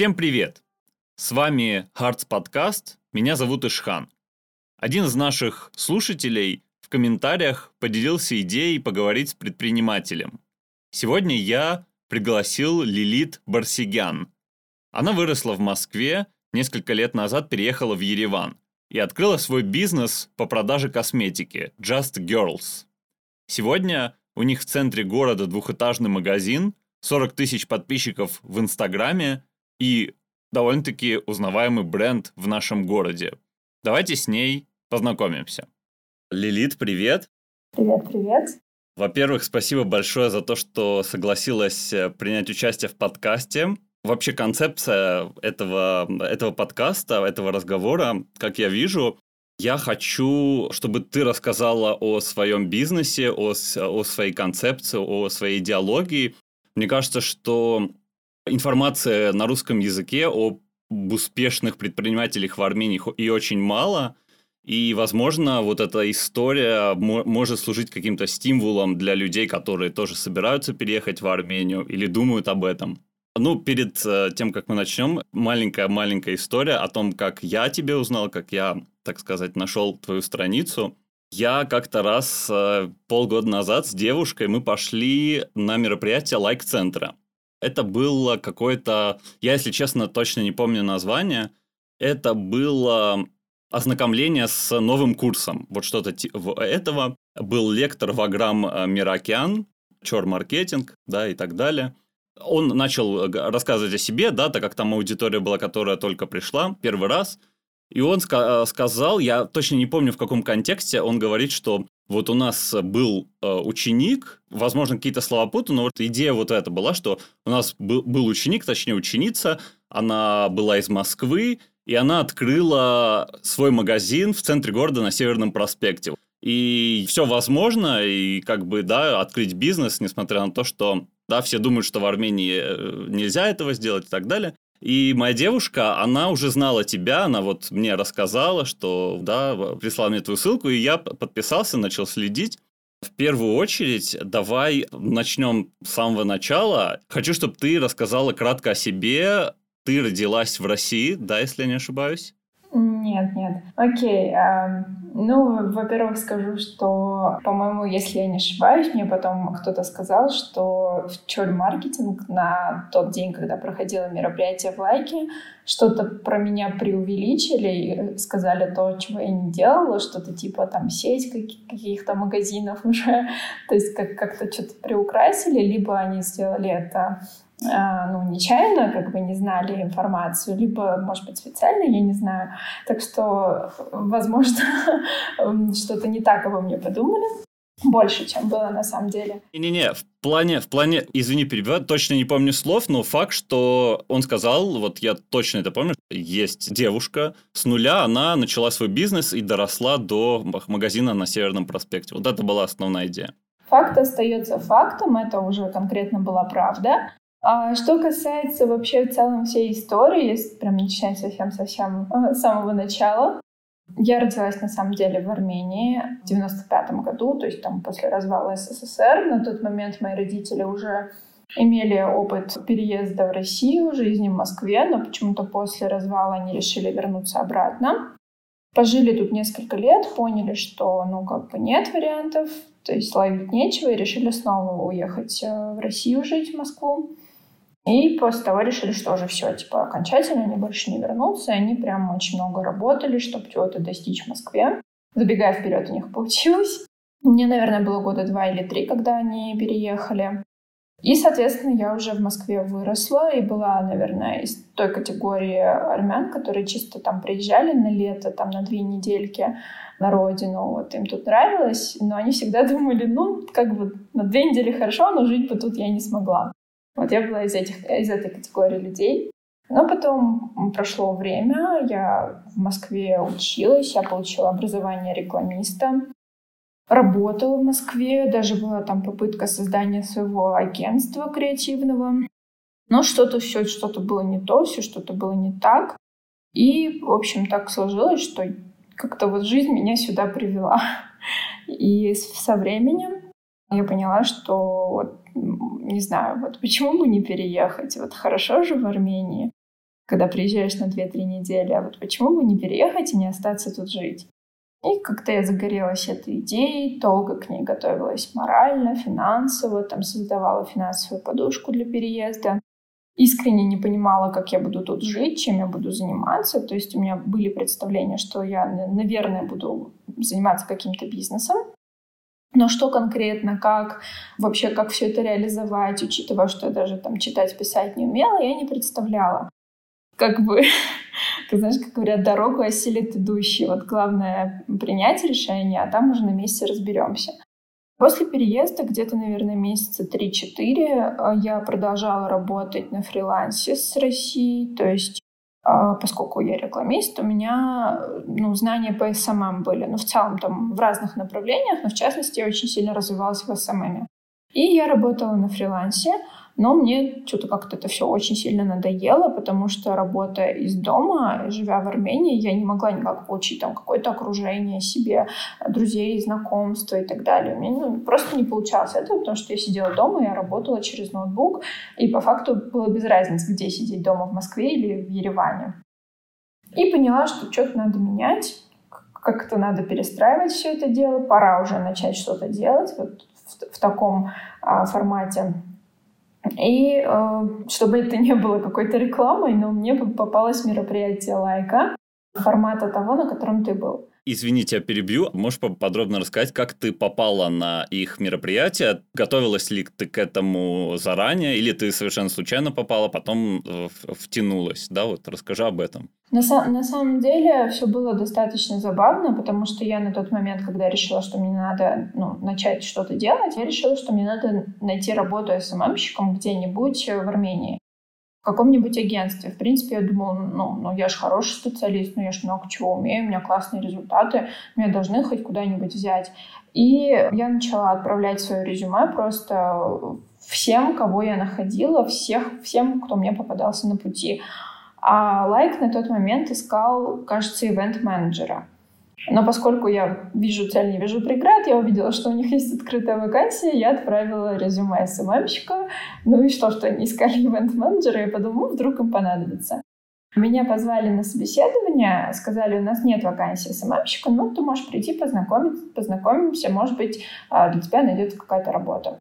Всем привет! С вами Hearts Podcast, меня зовут Ишхан. Один из наших слушателей в комментариях поделился идеей поговорить с предпринимателем. Сегодня я пригласил Лилит Барсигян. Она выросла в Москве, несколько лет назад переехала в Ереван и открыла свой бизнес по продаже косметики Just Girls. Сегодня у них в центре города двухэтажный магазин, 40 тысяч подписчиков в Инстаграме и довольно-таки узнаваемый бренд в нашем городе. Давайте с ней познакомимся. Лилит, привет! Привет, привет! Во-первых, спасибо большое за то, что согласилась э, принять участие в подкасте. Вообще концепция этого, этого подкаста, этого разговора, как я вижу, я хочу, чтобы ты рассказала о своем бизнесе, о, о своей концепции, о своей идеологии. Мне кажется, что информация на русском языке об успешных предпринимателях в Армении и очень мало. И, возможно, вот эта история может служить каким-то стимулом для людей, которые тоже собираются переехать в Армению или думают об этом. Ну, перед э, тем, как мы начнем, маленькая-маленькая история о том, как я тебе узнал, как я, так сказать, нашел твою страницу. Я как-то раз э, полгода назад с девушкой мы пошли на мероприятие лайк-центра. Это было какое-то, я, если честно, точно не помню название. Это было ознакомление с новым курсом. Вот что-то типа этого. Был лектор Ваграм э, Мирокеан, чор-маркетинг, да, и так далее. Он начал э, рассказывать о себе, да, так как там аудитория была, которая только пришла первый раз. И он ска- э, сказал, я точно не помню в каком контексте, он говорит, что вот у нас был э, ученик, возможно, какие-то слова путаю, но вот идея вот эта была, что у нас был, был ученик, точнее ученица, она была из Москвы, и она открыла свой магазин в центре города на Северном проспекте. И все возможно, и как бы, да, открыть бизнес, несмотря на то, что, да, все думают, что в Армении э, нельзя этого сделать и так далее. И моя девушка, она уже знала тебя, она вот мне рассказала, что, да, прислала мне твою ссылку, и я подписался, начал следить. В первую очередь, давай начнем с самого начала. Хочу, чтобы ты рассказала кратко о себе. Ты родилась в России, да, если я не ошибаюсь? Нет, нет. Окей. Э, ну, во-первых, скажу, что, по-моему, если я не ошибаюсь, мне потом кто-то сказал, что в Чоль маркетинг на тот день, когда проходило мероприятие в Лайке, что-то про меня преувеличили и сказали то, чего я не делала, что-то типа там сеть каких-то магазинов уже, то есть как- как-то что-то приукрасили, либо они сделали это ну, нечаянно, как бы не знали информацию, либо, может быть, специально, я не знаю. Так что, возможно, что-то не так обо мне подумали. Больше, чем было на самом деле. Не-не-не, в плане, в плане, извини, перебиваю, точно не помню слов, но факт, что он сказал, вот я точно это помню, есть девушка с нуля, она начала свой бизнес и доросла до магазина на Северном проспекте. Вот это была основная идея. Факт остается фактом, это уже конкретно была правда. А что касается вообще в целом всей истории, если прям начинать совсем-совсем э, с самого начала, я родилась на самом деле в Армении в 95 году, то есть там после развала СССР. На тот момент мои родители уже имели опыт переезда в Россию, жизни в Москве, но почему-то после развала они решили вернуться обратно. Пожили тут несколько лет, поняли, что ну как бы нет вариантов, то есть ловить нечего, и решили снова уехать э, в Россию жить, в Москву. И после того решили, что уже все, типа, окончательно они больше не вернутся. И они прям очень много работали, чтобы чего-то достичь в Москве. Забегая вперед, у них получилось. Мне, наверное, было года два или три, когда они переехали. И, соответственно, я уже в Москве выросла и была, наверное, из той категории армян, которые чисто там приезжали на лето, там на две недельки на родину, вот им тут нравилось, но они всегда думали, ну, как бы на две недели хорошо, но жить бы тут я не смогла. Вот я была из, этих, из этой категории людей. Но потом прошло время, я в Москве училась, я получила образование рекламиста, работала в Москве, даже была там попытка создания своего агентства креативного. Но что-то все, что-то было не то, все что-то было не так. И, в общем, так сложилось, что как-то вот жизнь меня сюда привела. И со временем я поняла, что вот не знаю, вот почему бы не переехать? Вот хорошо же в Армении. когда приезжаешь на 2-3 недели, а вот почему бы не переехать и не остаться тут жить? И как-то я загорелась этой идеей, долго к ней готовилась морально, финансово, там создавала финансовую подушку для переезда. Искренне не понимала, как я буду тут жить, чем я буду заниматься. То есть у меня были представления, что я, наверное, буду заниматься каким-то бизнесом. Но что конкретно, как вообще, как все это реализовать, учитывая, что я даже там читать, писать не умела, я не представляла. Как бы как знаешь, как говорят, дорогу осилит идущий. Вот главное принять решение, а там уже на месте разберемся. После переезда, где-то, наверное, месяца 3-4, э, я продолжала работать на фрилансе с Россией. То есть, поскольку я рекламист, у меня ну, знания по SMM были. Ну, в целом, там, в разных направлениях, но, в частности, я очень сильно развивалась в SMM. И я работала на фрилансе. Но мне что-то как-то это все очень сильно надоело, потому что работая из дома, живя в Армении, я не могла никак получить там какое-то окружение себе, друзей, знакомства и так далее. Мне ну, просто не получалось этого, потому что я сидела дома, я работала через ноутбук, и по факту было без разницы, где сидеть дома, в Москве или в Ереване. И поняла, что что-то надо менять, как-то надо перестраивать все это дело, пора уже начать что-то делать вот в, в таком а, формате. И э, чтобы это не было какой-то рекламой, но мне попалось мероприятие лайка формата того, на котором ты был. Извините, я перебью. Можешь подробно рассказать, как ты попала на их мероприятие? Готовилась ли ты к этому заранее, или ты совершенно случайно попала, потом э, втянулась? Да, вот расскажи об этом. На, на самом деле все было достаточно забавно, потому что я на тот момент, когда решила, что мне надо ну, начать что-то делать, я решила, что мне надо найти работу СММщиком где-нибудь в Армении в каком-нибудь агентстве. В принципе, я думала, ну, ну я же хороший специалист, ну я же много чего умею, у меня классные результаты, меня должны хоть куда-нибудь взять. И я начала отправлять свое резюме просто всем, кого я находила, всех, всем, кто мне попадался на пути. А Лайк на тот момент искал, кажется, ивент-менеджера. Но поскольку я вижу цель, не вижу преград, я увидела, что у них есть открытая вакансия, я отправила резюме СММщика. Ну и что, что они искали ивент-менеджера, я подумала, вдруг им понадобится. Меня позвали на собеседование, сказали, у нас нет вакансии СММщика, ну, ты можешь прийти познакомиться, познакомимся, может быть, а, для тебя найдется какая-то работа.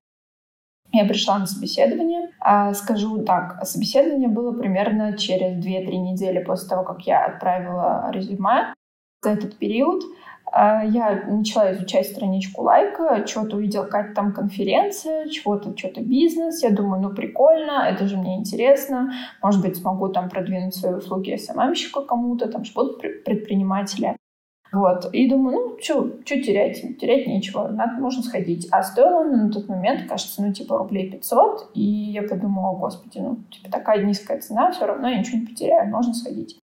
Я пришла на собеседование. А, скажу так, собеседование было примерно через 2-3 недели после того, как я отправила резюме за этот период а, я начала изучать страничку лайка, что-то увидела, какая-то там конференция, чего-то, что-то бизнес. Я думаю, ну прикольно, это же мне интересно. Может быть, смогу там продвинуть свои услуги СММщика кому-то, там же будут предприниматели. Вот. И думаю, ну, что терять? Терять нечего, надо, можно сходить. А стоило она на тот момент, кажется, ну, типа рублей 500. И я подумала, господи, ну, типа такая низкая цена, все равно я ничего не потеряю, можно сходить.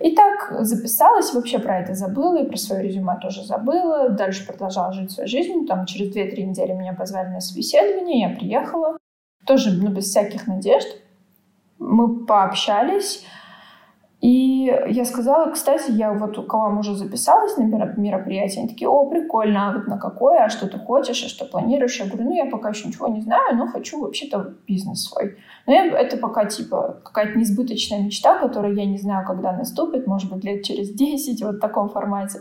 И так записалась, вообще про это забыла, и про свое резюме тоже забыла. Дальше продолжала жить своей жизнью. Там через 2-3 недели меня позвали на собеседование, я приехала. Тоже ну, без всяких надежд. Мы пообщались. И я сказала, кстати, я вот у кого уже записалась на мероприятие, они такие, о, прикольно, а вот на какое, а что ты хочешь, а что планируешь? Я говорю, ну, я пока еще ничего не знаю, но хочу вообще-то бизнес свой. Но я, это пока, типа, какая-то несбыточная мечта, которая я не знаю, когда наступит, может быть, лет через 10, вот в таком формате.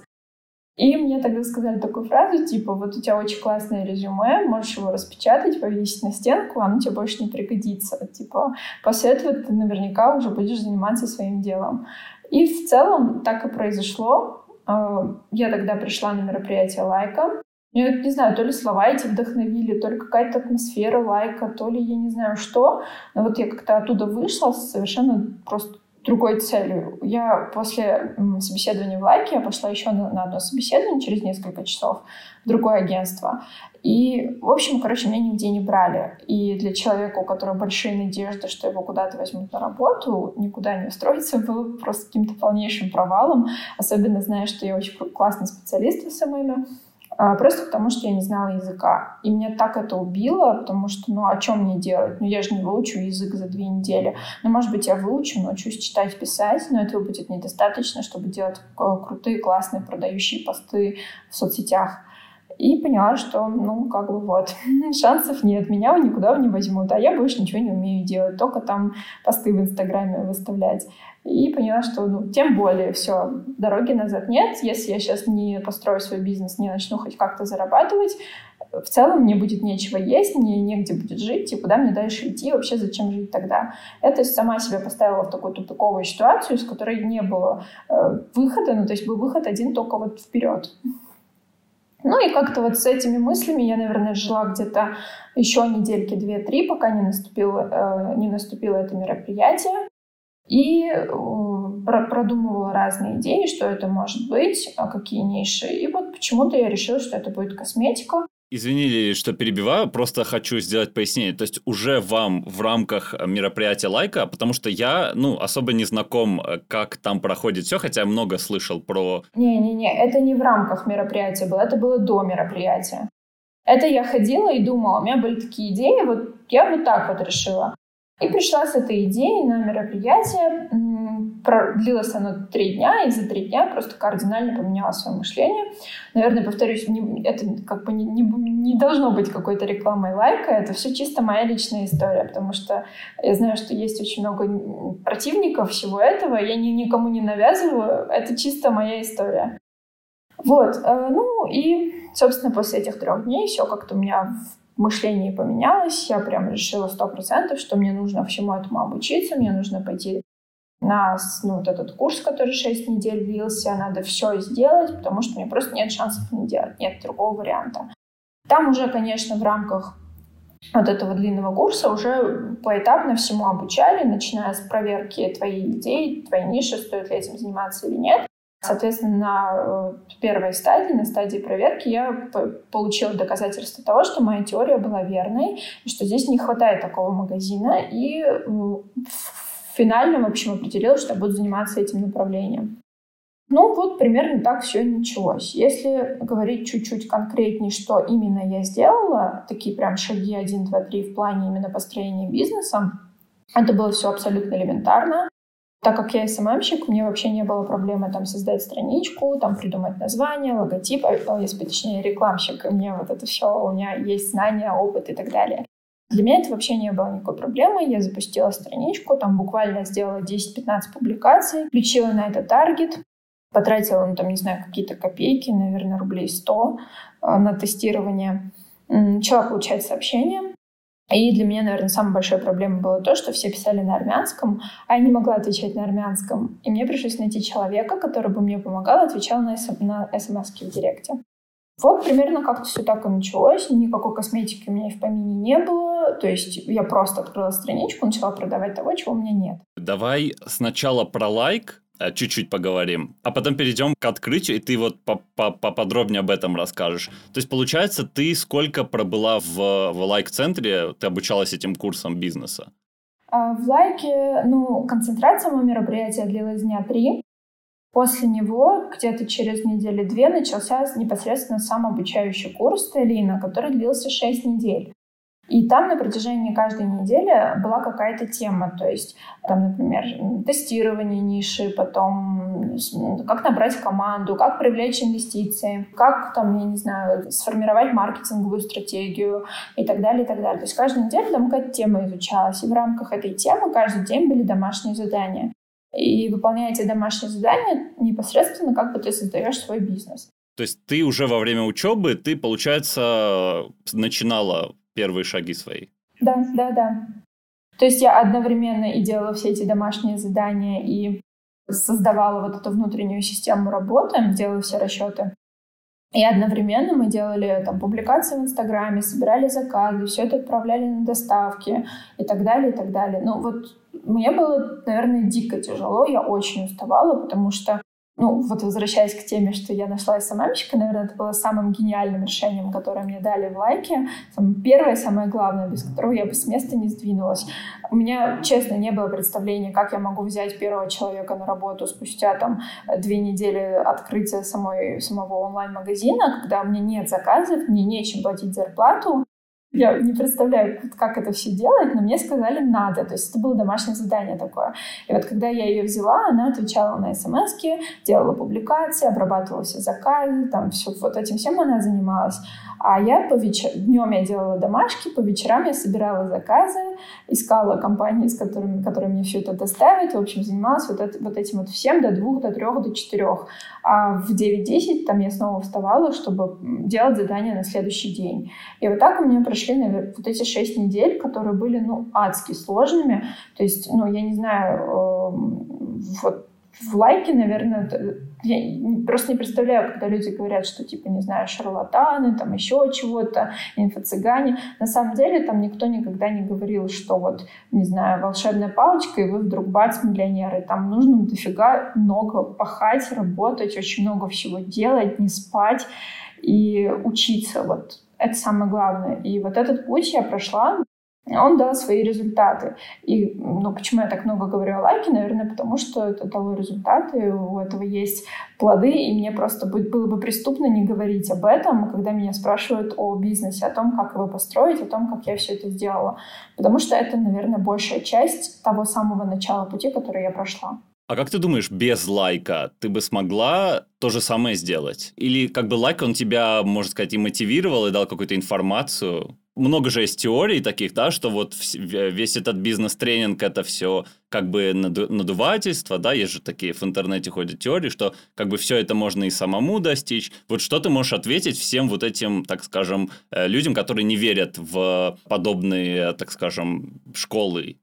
И мне тогда сказали такую фразу, типа, вот у тебя очень классное резюме, можешь его распечатать, повесить на стенку, оно тебе больше не пригодится. Типа, после этого ты наверняка уже будешь заниматься своим делом. И в целом так и произошло. А, я тогда пришла на мероприятие лайка. Я не знаю, то ли слова эти вдохновили, то ли какая-то атмосфера лайка, то ли я не знаю что. Но вот я как-то оттуда вышла совершенно просто другой целью. Я после собеседования в Лайке я пошла еще на, на одно собеседование через несколько часов в другое агентство. И, в общем, короче, меня нигде не брали. И для человека, у которого большие надежды, что его куда-то возьмут на работу, никуда не устроиться, было просто каким-то полнейшим провалом. Особенно зная, что я очень классный специалист в SMM. А, просто потому, что я не знала языка. И меня так это убило, потому что, ну, а что мне делать? Ну, я же не выучу язык за две недели. Ну, может быть, я выучу, научусь читать, писать, но этого будет недостаточно, чтобы делать крутые, классные продающие посты в соцсетях. И поняла, что, ну, как бы вот, шансов нет, меня никуда не возьмут, а я больше ничего не умею делать, только там посты в Инстаграме выставлять. И поняла, что, ну, тем более, все, дороги назад нет. Если я сейчас не построю свой бизнес, не начну хоть как-то зарабатывать, в целом мне будет нечего есть, мне негде будет жить, и куда мне дальше идти, вообще зачем жить тогда. Это сама себя поставила в такую тупиковую ситуацию, из которой не было э, выхода, ну, то есть был выход один только вот вперед. Ну и как-то вот с этими мыслями я, наверное, жила где-то еще недельки две-три, пока не наступило, э, не наступило это мероприятие. И э, продумывала разные идеи, что это может быть, а какие ниши. И вот почему-то я решила, что это будет косметика. Извини, что перебиваю, просто хочу сделать пояснение. То есть уже вам в рамках мероприятия лайка, потому что я, ну, особо не знаком, э, как там проходит все, хотя много слышал про... Не-не-не, это не в рамках мероприятия было, это было до мероприятия. Это я ходила и думала, у меня были такие идеи, вот я вот так вот решила. И пришла с этой идеей на мероприятие. Длилось оно три дня, и за три дня просто кардинально поменяла свое мышление. Наверное, повторюсь, не, это как бы не, не, не должно быть какой-то рекламой лайка, это все чисто моя личная история, потому что я знаю, что есть очень много противников всего этого, я ни, никому не навязываю, это чисто моя история. Вот, э, ну и, собственно, после этих трех дней все как-то у меня мышление поменялось, я прям решила сто процентов, что мне нужно всему этому обучиться, мне нужно пойти на ну, вот этот курс, который 6 недель длился, надо все сделать, потому что мне просто нет шансов не делать, нет другого варианта. Там уже, конечно, в рамках вот этого длинного курса уже поэтапно всему обучали, начиная с проверки твоей идеи, твоей ниши, стоит ли этим заниматься или нет. Соответственно, на э, первой стадии, на стадии проверки, я получила доказательство того, что моя теория была верной, и что здесь не хватает такого магазина, и в финальном, в общем, определила, что буду заниматься этим направлением. Ну вот примерно так все началось. Если говорить чуть-чуть конкретнее, что именно я сделала, такие прям шаги 1, 2, 3 в плане именно построения бизнеса, это было все абсолютно элементарно. Так как я СММщик, мне вообще не было проблемы там создать страничку, там придумать название, логотип, а, если точнее рекламщик, и мне вот это все, у меня есть знания, опыт и так далее. Для меня это вообще не было никакой проблемы. Я запустила страничку, там буквально сделала 10-15 публикаций, включила на это таргет, потратила, ну, там, не знаю, какие-то копейки, наверное, рублей 100 а, на тестирование. Начала получать сообщения, и для меня, наверное, самой большой проблемой было то, что все писали на армянском, а я не могла отвечать на армянском. И мне пришлось найти человека, который бы мне помогал, отвечал на, см- на смс в директе. Вот примерно как-то все так и началось. Никакой косметики у меня и в помине не было. То есть я просто открыла страничку, начала продавать того, чего у меня нет. Давай сначала про лайк, чуть-чуть поговорим, а потом перейдем к открытию, и ты вот поподробнее об этом расскажешь. То есть, получается, ты сколько пробыла в, в лайк-центре, ты обучалась этим курсом бизнеса? А, в лайке, ну, концентрация моего мероприятия длилась дня три. После него, где-то через недели две, начался непосредственно сам обучающий курс Телина, который длился шесть недель. И там на протяжении каждой недели была какая-то тема, то есть там, например, тестирование ниши, потом как набрать команду, как привлечь инвестиции, как там, я не знаю, сформировать маркетинговую стратегию и так далее, и так далее. То есть каждую неделю там какая-то тема изучалась, и в рамках этой темы каждый день были домашние задания. И выполняя эти домашние задания, непосредственно как бы ты создаешь свой бизнес. То есть ты уже во время учебы, ты, получается, начинала первые шаги свои. Да, да, да. То есть я одновременно и делала все эти домашние задания, и создавала вот эту внутреннюю систему работы, делала все расчеты. И одновременно мы делали там публикации в Инстаграме, собирали заказы, все это отправляли на доставки и так далее, и так далее. Ну вот мне было, наверное, дико тяжело, я очень уставала, потому что ну, вот возвращаясь к теме, что я нашла СММщика, наверное, это было самым гениальным решением, которое мне дали в лайке. Самое первое, самое главное, без которого я бы с места не сдвинулась. У меня, честно, не было представления, как я могу взять первого человека на работу спустя там две недели открытия самой, самого онлайн-магазина, когда у меня нет заказов, мне нечем платить зарплату, Я не представляю, как это все делать, но мне сказали надо. То есть это было домашнее задание такое. И вот когда я ее взяла, она отвечала на смс делала публикации, обрабатывала все заказы, там все, вот этим всем она занималась. А я по вечер... днем я делала домашки, по вечерам я собирала заказы, искала компании, с которыми, которые мне все это доставят. В общем, занималась вот, это, вот этим вот всем до двух, до трех, до четырех. А в 9-10 там я снова вставала, чтобы делать задания на следующий день. И вот так у меня прошли, наверное, вот эти шесть недель, которые были, ну, адски сложными. То есть, ну, я не знаю, э, вот в лайке, наверное, я просто не представляю, когда люди говорят, что, типа, не знаю, шарлатаны, там еще чего-то, инфо-цыгане. На самом деле там никто никогда не говорил, что вот, не знаю, волшебная палочка, и вы вдруг бац, миллионеры. Там нужно дофига много пахать, работать, очень много всего делать, не спать и учиться. Вот это самое главное. И вот этот путь я прошла он дал свои результаты. И ну, почему я так много говорю о лайке? Наверное, потому что это дало результаты, у этого есть плоды, и мне просто было бы преступно не говорить об этом, когда меня спрашивают о бизнесе, о том, как его построить, о том, как я все это сделала. Потому что это, наверное, большая часть того самого начала пути, который я прошла. А как ты думаешь, без лайка ты бы смогла то же самое сделать? Или как бы лайк, он тебя, можно сказать, и мотивировал, и дал какую-то информацию? Много же есть теорий таких, да, что вот весь этот бизнес-тренинг это все как бы надувательство, да, есть же такие в интернете ходят теории, что как бы все это можно и самому достичь. Вот что ты можешь ответить всем вот этим, так скажем, э, людям, которые не верят в подобные, так скажем, школы?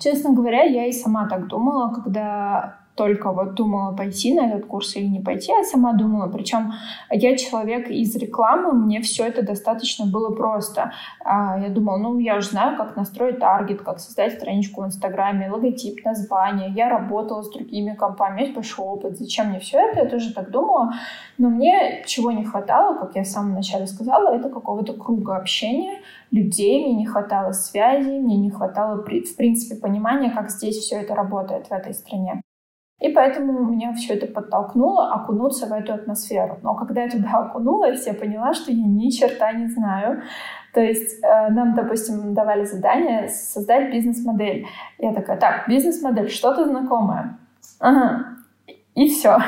Честно говоря, я и сама так думала, когда только вот думала пойти на этот курс или не пойти, я сама думала. Причем я человек из рекламы, мне все это достаточно было просто. А, я думала, ну, я уже знаю, как настроить таргет, как создать страничку в Инстаграме, логотип, название. Я работала с другими компаниями, есть большой опыт. Зачем мне все это? Я тоже так думала. Но мне чего не хватало, как я в самом начале сказала, это какого-то круга общения, людей, мне не хватало связи, мне не хватало, в принципе, понимания, как здесь все это работает в этой стране. И поэтому меня все это подтолкнуло окунуться в эту атмосферу. Но когда я туда окунулась, я поняла, что я ни черта не знаю. То есть э, нам, допустим, давали задание создать бизнес-модель. Я такая, так, бизнес-модель, что-то знакомое. Ага, и все.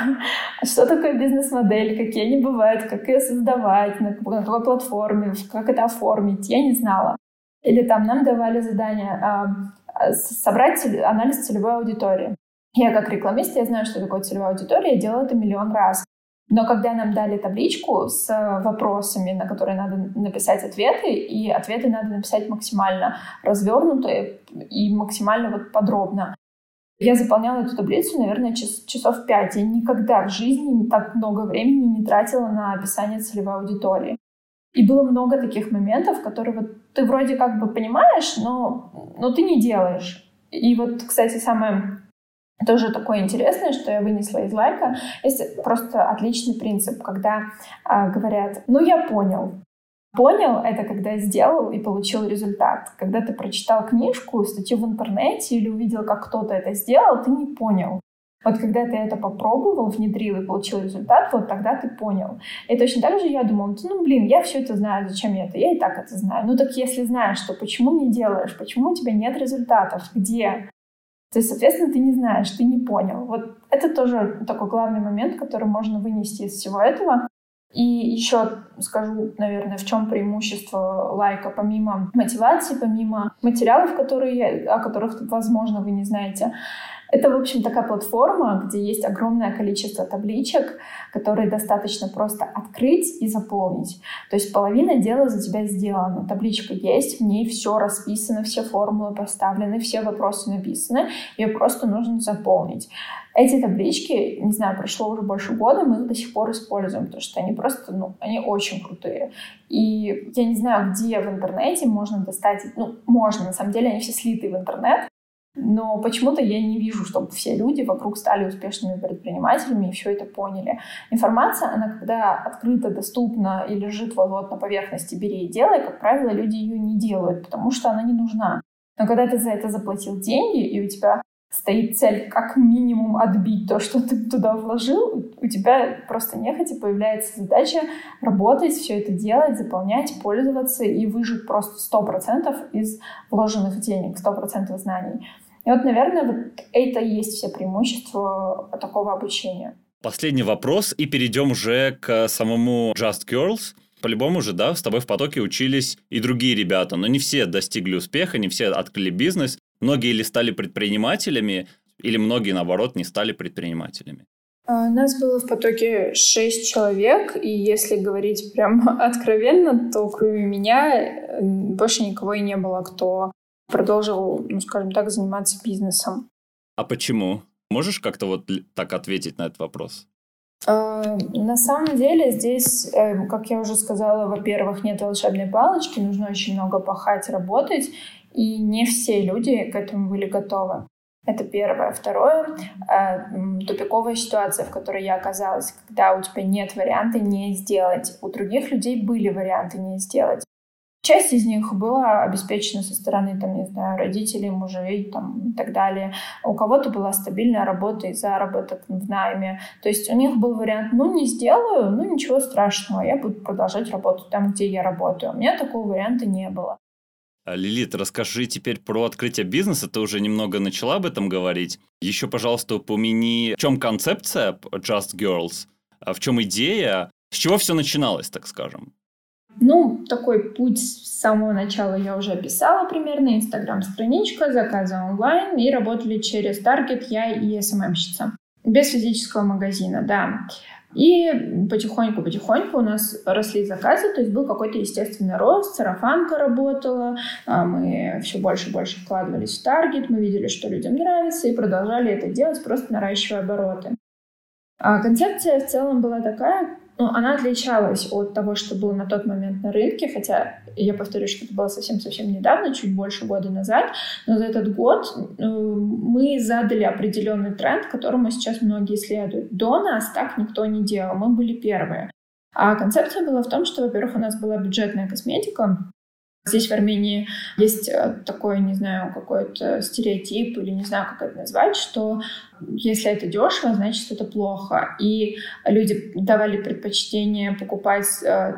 Что такое бизнес-модель, какие они бывают, как ее создавать, на какой платформе, как это оформить, я не знала. Или там нам давали задание э, собрать анализ целевой аудитории. Я как рекламист, я знаю, что такое целевая аудитория, я делала это миллион раз. Но когда нам дали табличку с вопросами, на которые надо написать ответы, и ответы надо написать максимально развернутые и максимально вот подробно, я заполняла эту таблицу, наверное, час, часов пять. Я никогда в жизни так много времени не тратила на описание целевой аудитории. И было много таких моментов, которые вот ты вроде как бы понимаешь, но, но ты не делаешь. И вот, кстати, самое тоже такое интересное, что я вынесла из лайка. Есть просто отличный принцип, когда э, говорят, ну я понял. Понял — это когда сделал и получил результат. Когда ты прочитал книжку, статью в интернете или увидел, как кто-то это сделал, ты не понял. Вот когда ты это попробовал, внедрил и получил результат, вот тогда ты понял. И точно так же я думала, ну, блин, я все это знаю, зачем я это? Я и так это знаю. Ну, так если знаешь, то почему не делаешь? Почему у тебя нет результатов? Где? То есть, соответственно, ты не знаешь, ты не понял. Вот это тоже такой главный момент, который можно вынести из всего этого. И еще скажу, наверное, в чем преимущество лайка, помимо мотивации, помимо материалов, которые, о которых, возможно, вы не знаете. Это, в общем, такая платформа, где есть огромное количество табличек, которые достаточно просто открыть и заполнить. То есть половина дела за тебя сделана. Табличка есть, в ней все расписано, все формулы поставлены, все вопросы написаны, ее просто нужно заполнить. Эти таблички, не знаю, прошло уже больше года, мы их до сих пор используем, потому что они просто, ну, они очень крутые. И я не знаю, где в интернете можно достать, ну, можно, на самом деле они все слиты в интернет, но почему-то я не вижу, чтобы все люди вокруг стали успешными предпринимателями и все это поняли. Информация, она когда открыто, доступна и лежит вот, на поверхности «бери и делай», как правило, люди ее не делают, потому что она не нужна. Но когда ты за это заплатил деньги, и у тебя стоит цель как минимум отбить то, что ты туда вложил, у тебя просто нехотя появляется задача работать, все это делать, заполнять, пользоваться и выжить просто 100% из вложенных денег, 100% знаний. И вот, наверное, вот это и есть все преимущества такого обучения. Последний вопрос, и перейдем уже к самому Just Girls. По-любому же, да, с тобой в потоке учились и другие ребята, но не все достигли успеха, не все открыли бизнес. Многие или стали предпринимателями, или многие, наоборот, не стали предпринимателями? А, нас было в потоке шесть человек, и если говорить прям откровенно, то кроме меня больше никого и не было, кто продолжил, ну, скажем так, заниматься бизнесом. А почему? Можешь как-то вот так ответить на этот вопрос? А, на самом деле здесь, э, как я уже сказала, во-первых, нет волшебной палочки, нужно очень много пахать, работать, и не все люди к этому были готовы. Это первое. Второе э, — тупиковая ситуация, в которой я оказалась, когда у тебя нет варианта не сделать. У других людей были варианты не сделать. Часть из них была обеспечена со стороны, там, не знаю, родителей, мужей там, и так далее. У кого-то была стабильная работа и заработок в найме. То есть у них был вариант, ну, не сделаю, ну, ничего страшного, я буду продолжать работать там, где я работаю. У меня такого варианта не было. А, Лилит, расскажи теперь про открытие бизнеса. Ты уже немного начала об этом говорить. Еще, пожалуйста, упомяни, в чем концепция Just Girls, а в чем идея, с чего все начиналось, так скажем. Ну, такой путь с самого начала я уже описала примерно. Инстаграм-страничка, заказы онлайн и работали через Таргет я и СММщица. Без физического магазина, да. И потихоньку-потихоньку у нас росли заказы, то есть был какой-то естественный рост, сарафанка работала, а мы все больше и больше вкладывались в таргет, мы видели, что людям нравится, и продолжали это делать, просто наращивая обороты. А концепция в целом была такая, ну, она отличалась от того, что было на тот момент на рынке, хотя я повторюсь, что это было совсем-совсем недавно, чуть больше года назад, но за этот год э, мы задали определенный тренд, которому сейчас многие следуют. До нас так никто не делал, мы были первые. А концепция была в том, что, во-первых, у нас была бюджетная косметика, Здесь в Армении есть э, такой, не знаю, какой-то стереотип или не знаю, как это назвать, что если это дешево, значит это плохо. И люди давали предпочтение покупать э,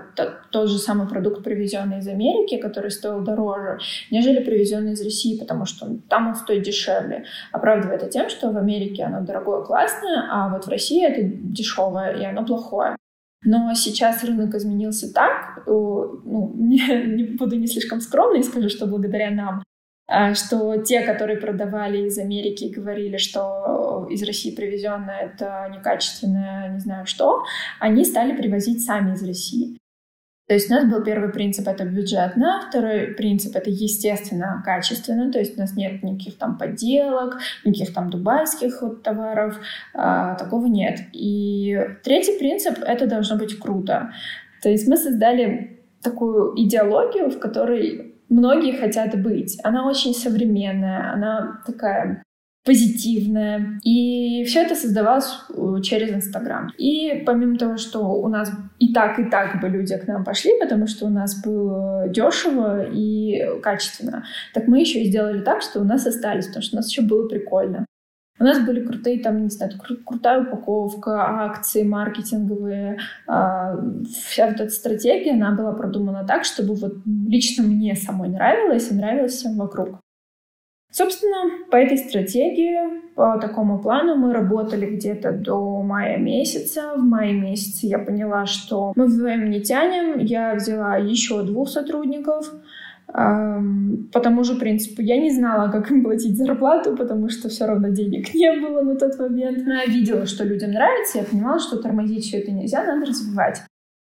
тот же самый продукт, привезенный из Америки, который стоил дороже, нежели привезенный из России, потому что там он стоит дешевле. Оправдывая это тем, что в Америке оно дорогое, классное, а вот в России это дешевое и оно плохое. Но сейчас рынок изменился так, э, ну, не, не буду не слишком скромной скажу, что благодаря нам, а, что те, которые продавали из Америки говорили, что из России привезенное это некачественное, не знаю что, они стали привозить сами из России. То есть у нас был первый принцип — это бюджетно, второй принцип — это естественно, качественно, то есть у нас нет никаких там подделок, никаких там дубайских вот товаров, а, такого нет. И третий принцип — это должно быть круто. То есть мы создали такую идеологию, в которой многие хотят быть. Она очень современная, она такая позитивное. И все это создавалось э, через Инстаграм. И помимо того, что у нас и так, и так бы люди к нам пошли, потому что у нас было дешево и качественно, так мы еще и сделали так, что у нас остались, потому что у нас еще было прикольно. У нас были крутые, там, не знаю, кру- крутая упаковка, акции маркетинговые. А, вся вот эта стратегия, она была продумана так, чтобы вот лично мне самой нравилось и нравилось всем вокруг. Собственно, по этой стратегии, по такому плану мы работали где-то до мая месяца. В мае месяце я поняла, что мы вдвоем не тянем. Я взяла еще двух сотрудников. По тому же принципу я не знала, как им платить зарплату, потому что все равно денег не было на тот момент. Но я видела, что людям нравится, я понимала, что тормозить все это нельзя, надо развивать.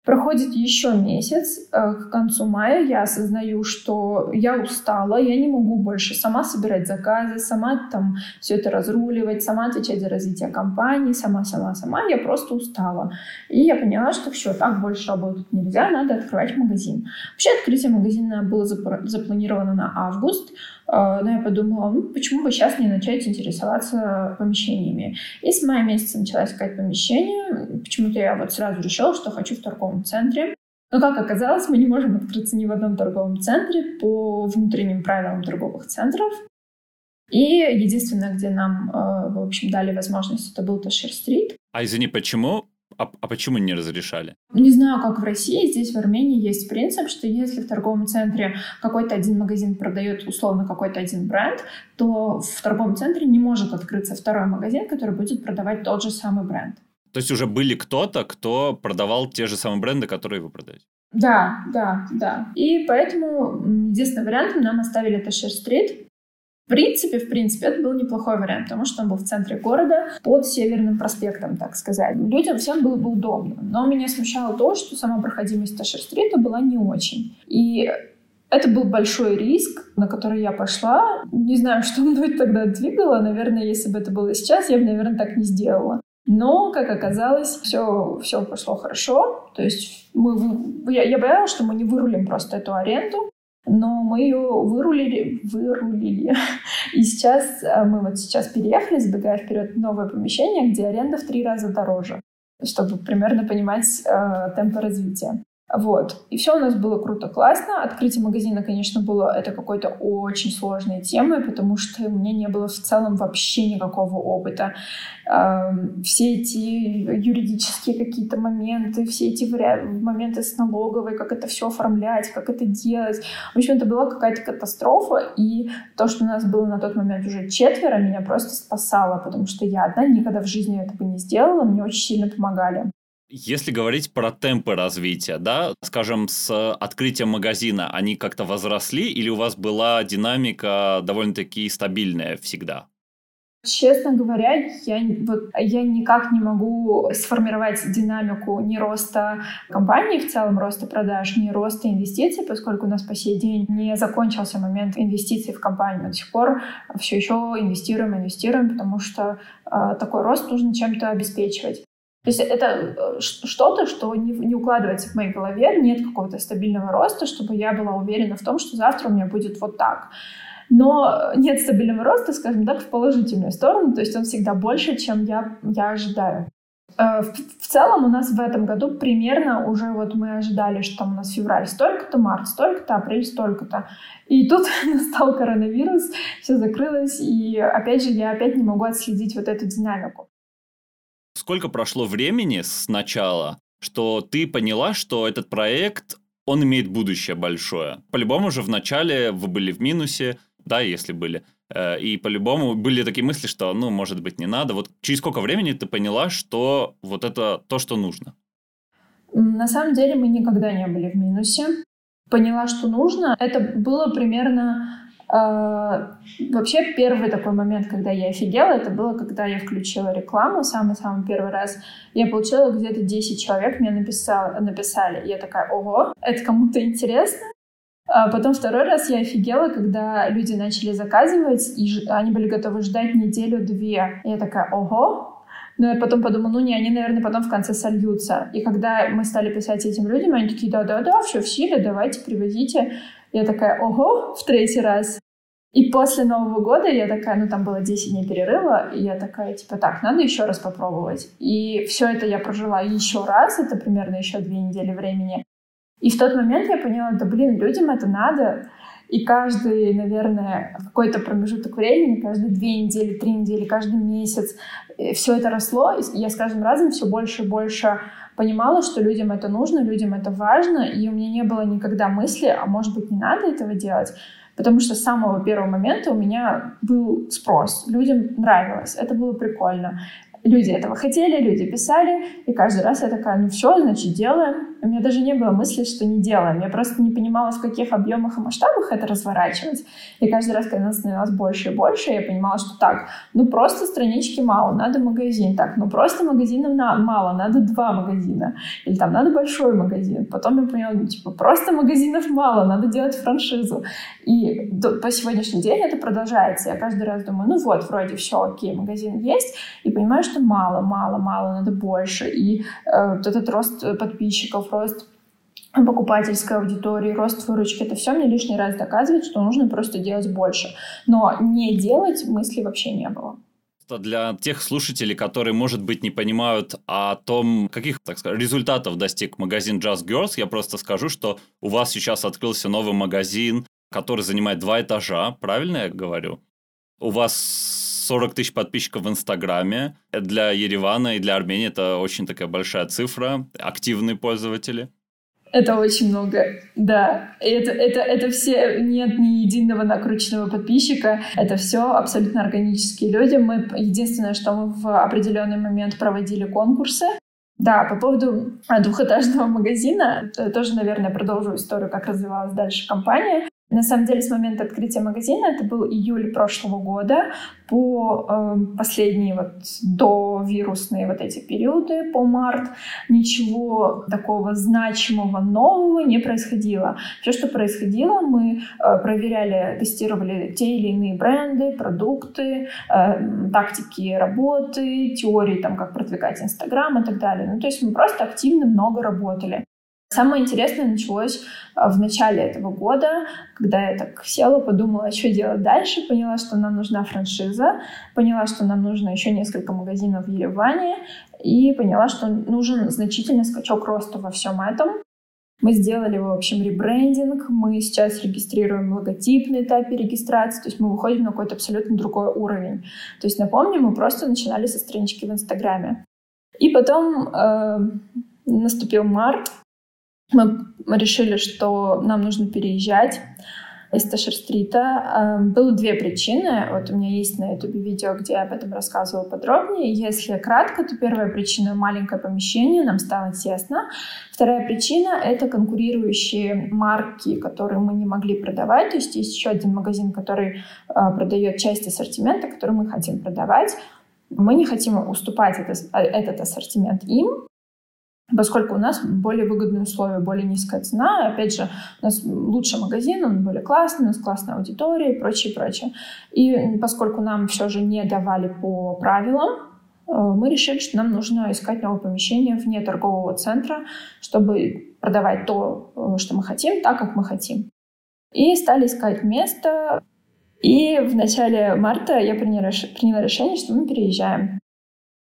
Проходит еще месяц, э, к концу мая я осознаю, что я устала, я не могу больше сама собирать заказы, сама там все это разруливать, сама отвечать за развитие компании, сама, сама, сама. Я просто устала. И я поняла, что все, так больше работать нельзя, надо открывать магазин. Вообще открытие магазина было запланировано на август, но я подумала, ну, почему бы сейчас не начать интересоваться помещениями. И с мая месяца начала искать помещение. Почему-то я вот сразу решила, что хочу в торговом центре. Но, как оказалось, мы не можем открыться ни в одном торговом центре по внутренним правилам торговых центров. И единственное, где нам, э, в общем, дали возможность, это был Ташир-стрит. А извини, почему а, а почему не разрешали? Не знаю, как в России. Здесь в Армении есть принцип, что если в торговом центре какой-то один магазин продает условно какой-то один бренд, то в торговом центре не может открыться второй магазин, который будет продавать тот же самый бренд. То есть уже были кто-то, кто продавал те же самые бренды, которые вы продаете? Да, да, да. И поэтому единственным вариантом нам оставили Ташир-стрит. В принципе, в принципе, это был неплохой вариант, потому что он был в центре города, под Северным проспектом, так сказать. Людям всем было бы удобно. Но меня смущало то, что сама проходимость Ташер-стрита была не очень. И это был большой риск, на который я пошла. Не знаю, что мной тогда двигало. Наверное, если бы это было сейчас, я бы, наверное, так не сделала. Но, как оказалось, все, все пошло хорошо. То есть мы, я, я боялась, что мы не вырулим просто эту аренду но мы ее вырулили, вырулили. И сейчас э, мы вот сейчас переехали, забегая вперед, в новое помещение, где аренда в три раза дороже, чтобы примерно понимать э, темпы развития. Вот. И все у нас было круто, классно. Открытие магазина, конечно, было это какой-то очень сложной темой, потому что у меня не было в целом вообще никакого опыта. Все эти юридические какие-то моменты, все эти моменты с налоговой, как это все оформлять, как это делать. В общем, это была какая-то катастрофа, и то, что у нас было на тот момент уже четверо, меня просто спасало, потому что я одна никогда в жизни этого не сделала, мне очень сильно помогали. Если говорить про темпы развития, да, скажем, с открытием магазина, они как-то возросли или у вас была динамика довольно-таки стабильная всегда? Честно говоря, я, вот, я никак не могу сформировать динамику ни роста компании в целом, роста продаж, ни роста инвестиций, поскольку у нас по сей день не закончился момент инвестиций в компанию. До сих пор все еще инвестируем, инвестируем, потому что э, такой рост нужно чем-то обеспечивать. То есть это э, что-то, что не, укладывается в моей голове, нет какого-то стабильного роста, чтобы я была уверена в том, что завтра у меня будет вот так. Но нет стабильного роста, скажем так, в положительную сторону, то есть он всегда больше, чем я, я ожидаю. Э, в целом у нас в этом году примерно уже вот мы ожидали, что там у нас февраль столько-то, март столько-то, апрель столько-то. И тут настал коронавирус, все закрылось, и опять же я опять не могу отследить вот эту динамику. Сколько прошло времени с начала, что ты поняла, что этот проект, он имеет будущее большое? По-любому же в начале вы были в минусе, да, если были. Э, и по-любому были такие мысли, что, ну, может быть, не надо. Вот через сколько времени ты поняла, что вот это то, что нужно? На самом деле мы никогда не были в минусе. Поняла, что нужно. Это было примерно вообще, первый такой момент, когда я офигела, это было, когда я включила рекламу самый-самый первый раз. Я получила где-то 10 человек, мне написали, написали. Я такая, ого, это кому-то интересно? А потом второй раз я офигела, когда люди начали заказывать, и они были готовы ждать неделю-две. Я такая, ого, но я потом подумала, ну не, они, наверное, потом в конце сольются. И когда мы стали писать этим людям, они такие, да-да-да, все в силе, давайте, привозите. Я такая, ого, в третий раз. И после Нового года я такая, ну там было 10 дней перерыва, и я такая, типа, так, надо еще раз попробовать. И все это я прожила еще раз, это примерно еще две недели времени. И в тот момент я поняла, да блин, людям это надо. И каждый, наверное, какой-то промежуток времени, каждые две недели, три недели, каждый месяц э, все это росло. И я с каждым разом все больше и больше понимала, что людям это нужно, людям это важно, и у меня не было никогда мысли, а может быть, не надо этого делать. Потому что с самого первого момента у меня был спрос. Людям нравилось, это было прикольно люди этого хотели, люди писали, и каждый раз я такая, ну все, значит, делаем. У меня даже не было мысли, что не делаем. Я просто не понимала, в каких объемах и масштабах это разворачивать. И каждый раз, когда становилось больше и больше, я понимала, что так, ну просто странички мало, надо магазин. Так, ну просто магазинов на мало, надо два магазина. Или там надо большой магазин. Потом я поняла, ну, типа, просто магазинов мало, надо делать франшизу. И по сегодняшний день это продолжается. Я каждый раз думаю, ну вот, вроде все, окей, магазин есть. И понимаю, что мало, мало, мало, надо больше. И э, этот рост подписчиков, рост покупательской аудитории, рост выручки, это все мне лишний раз доказывает, что нужно просто делать больше. Но не делать мысли вообще не было для тех слушателей, которые, может быть, не понимают о том, каких, так сказать, результатов достиг магазин Just Girls, я просто скажу, что у вас сейчас открылся новый магазин, который занимает два этажа, правильно я говорю? У вас 40 тысяч подписчиков в Инстаграме. Для Еревана и для Армении это очень такая большая цифра. Активные пользователи. Это очень много, да. Это, это, это все, нет ни единого накрученного подписчика. Это все абсолютно органические люди. Мы, единственное, что мы в определенный момент проводили конкурсы. Да, по поводу двухэтажного магазина, тоже, наверное, продолжу историю, как развивалась дальше компания. На самом деле, с момента открытия магазина, это был июль прошлого года, по э, последние вот до вирусные вот эти периоды, по март, ничего такого значимого нового не происходило. Все, что происходило, мы э, проверяли, тестировали те или иные бренды, продукты, э, тактики работы, теории, там, как продвигать Инстаграм и так далее. Ну, то есть мы просто активно много работали. Самое интересное началось а, в начале этого года, когда я так села, подумала, что делать дальше, поняла, что нам нужна франшиза, поняла, что нам нужно еще несколько магазинов в Ереване, и поняла, что нужен значительный скачок роста во всем этом. Мы сделали, в общем, ребрендинг, мы сейчас регистрируем логотип на этапе регистрации, то есть мы выходим на какой-то абсолютно другой уровень. То есть, напомню, мы просто начинали со странички в Инстаграме. И потом э, наступил март, мы решили, что нам нужно переезжать из Ташер-стрита. Эм, было две причины. Вот у меня есть на YouTube видео, где я об этом рассказывала подробнее. Если кратко, то первая причина — маленькое помещение, нам стало тесно. Вторая причина — это конкурирующие марки, которые мы не могли продавать. То есть есть еще один магазин, который э, продает часть ассортимента, который мы хотим продавать. Мы не хотим уступать это, этот ассортимент им, поскольку у нас более выгодные условия, более низкая цена. Опять же, у нас лучший магазин, он более классный, у нас классная аудитория и прочее, прочее. И поскольку нам все же не давали по правилам, э, мы решили, что нам нужно искать новое помещение вне торгового центра, чтобы продавать то, э, что мы хотим, так, как мы хотим. И стали искать место. И в начале марта я приняла решение, что мы переезжаем.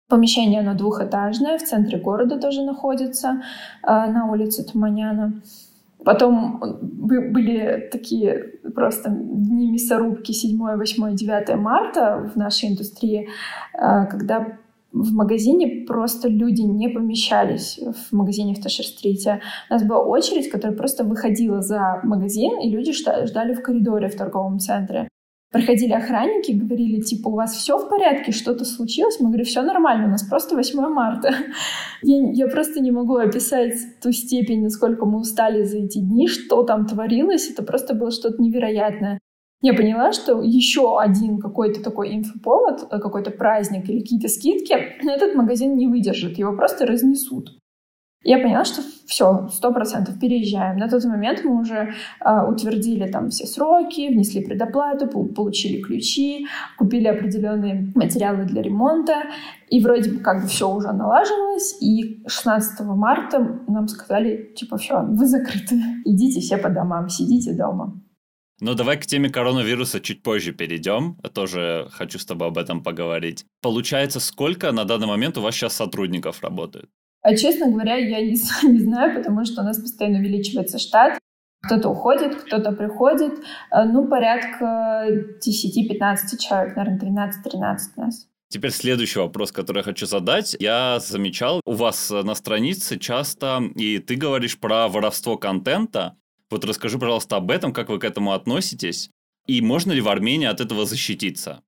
Помещение, оно двухэтажное, в центре города тоже находится, а, на улице Туманяна. Потом были такие просто дни мясорубки 7, 8, 9 марта в нашей индустрии, а, когда в магазине просто люди не помещались в магазине в Ташер-стрите. У нас была очередь, которая просто выходила за магазин, и люди ждали в коридоре в торговом центре. Проходили охранники, говорили, типа, у вас все в порядке, что-то случилось? Мы говорим, все нормально, у нас просто 8 марта. Я, я просто не могу описать ту степень, насколько мы устали за эти дни, что там творилось. Это просто было что-то невероятное. Я поняла, что еще один какой-то такой инфоповод, какой-то праздник или какие-то скидки, этот магазин не выдержит, его просто разнесут я поняла, что все, сто процентов переезжаем. На тот момент мы уже э, утвердили там все сроки, внесли предоплату, получили ключи, купили определенные материалы для ремонта, и вроде бы как бы все уже налаживалось, и 16 марта нам сказали, типа, все, вы закрыты, идите все по домам, сидите дома. Ну, давай к теме коронавируса чуть позже перейдем. Я тоже хочу с тобой об этом поговорить. Получается, сколько на данный момент у вас сейчас сотрудников работает? А, честно говоря, я не, не знаю, потому что у нас постоянно увеличивается штат. Кто-то уходит, кто-то приходит. А, ну, порядка 10-15 человек, наверное, 12-13 нас. Теперь следующий вопрос, который я хочу задать. Я замечал, у вас на странице часто, и ты говоришь про воровство контента. Вот расскажи, пожалуйста, об этом, как вы к этому относитесь, и можно ли в Армении от этого защититься?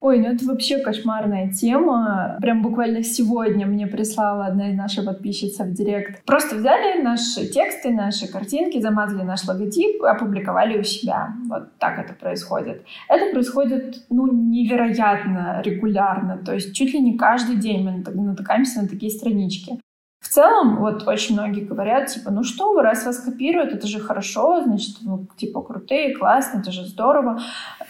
Ой, ну это вообще кошмарная тема. Прям буквально сегодня мне прислала одна из наших подписчиц в директ. Просто взяли наши тексты, наши картинки, замазали наш логотип, опубликовали у себя. Вот так это происходит. Это происходит, ну, невероятно регулярно. То есть чуть ли не каждый день мы натыкаемся на такие странички. В целом, вот очень многие говорят, типа, ну что вы, раз вас копируют, это же хорошо, значит, вы, типа, крутые, классные, это же здорово.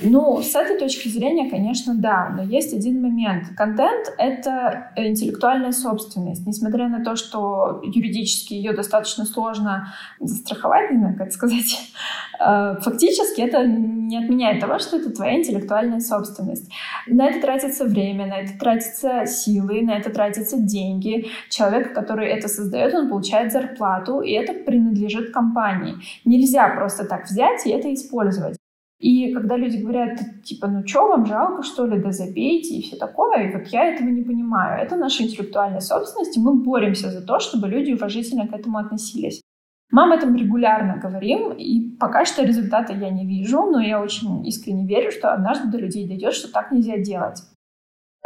Ну, с этой точки зрения, конечно, да, но есть один момент. Контент — это интеллектуальная собственность. Несмотря на то, что юридически ее достаточно сложно застраховать, не знаю, как сказать, э, фактически это не отменяет того, что это твоя интеллектуальная собственность. На это тратится время, на это тратятся силы, на это тратятся деньги. Человек, который это создает, он получает зарплату, и это принадлежит компании. Нельзя просто так взять и это использовать. И когда люди говорят, типа, ну что, вам жалко, что ли, да забейте и все такое, и вот я этого не понимаю. Это наша интеллектуальная собственность, и мы боремся за то, чтобы люди уважительно к этому относились. Мы об этом регулярно говорим, и пока что результата я не вижу, но я очень искренне верю, что однажды до людей дойдет, что так нельзя делать.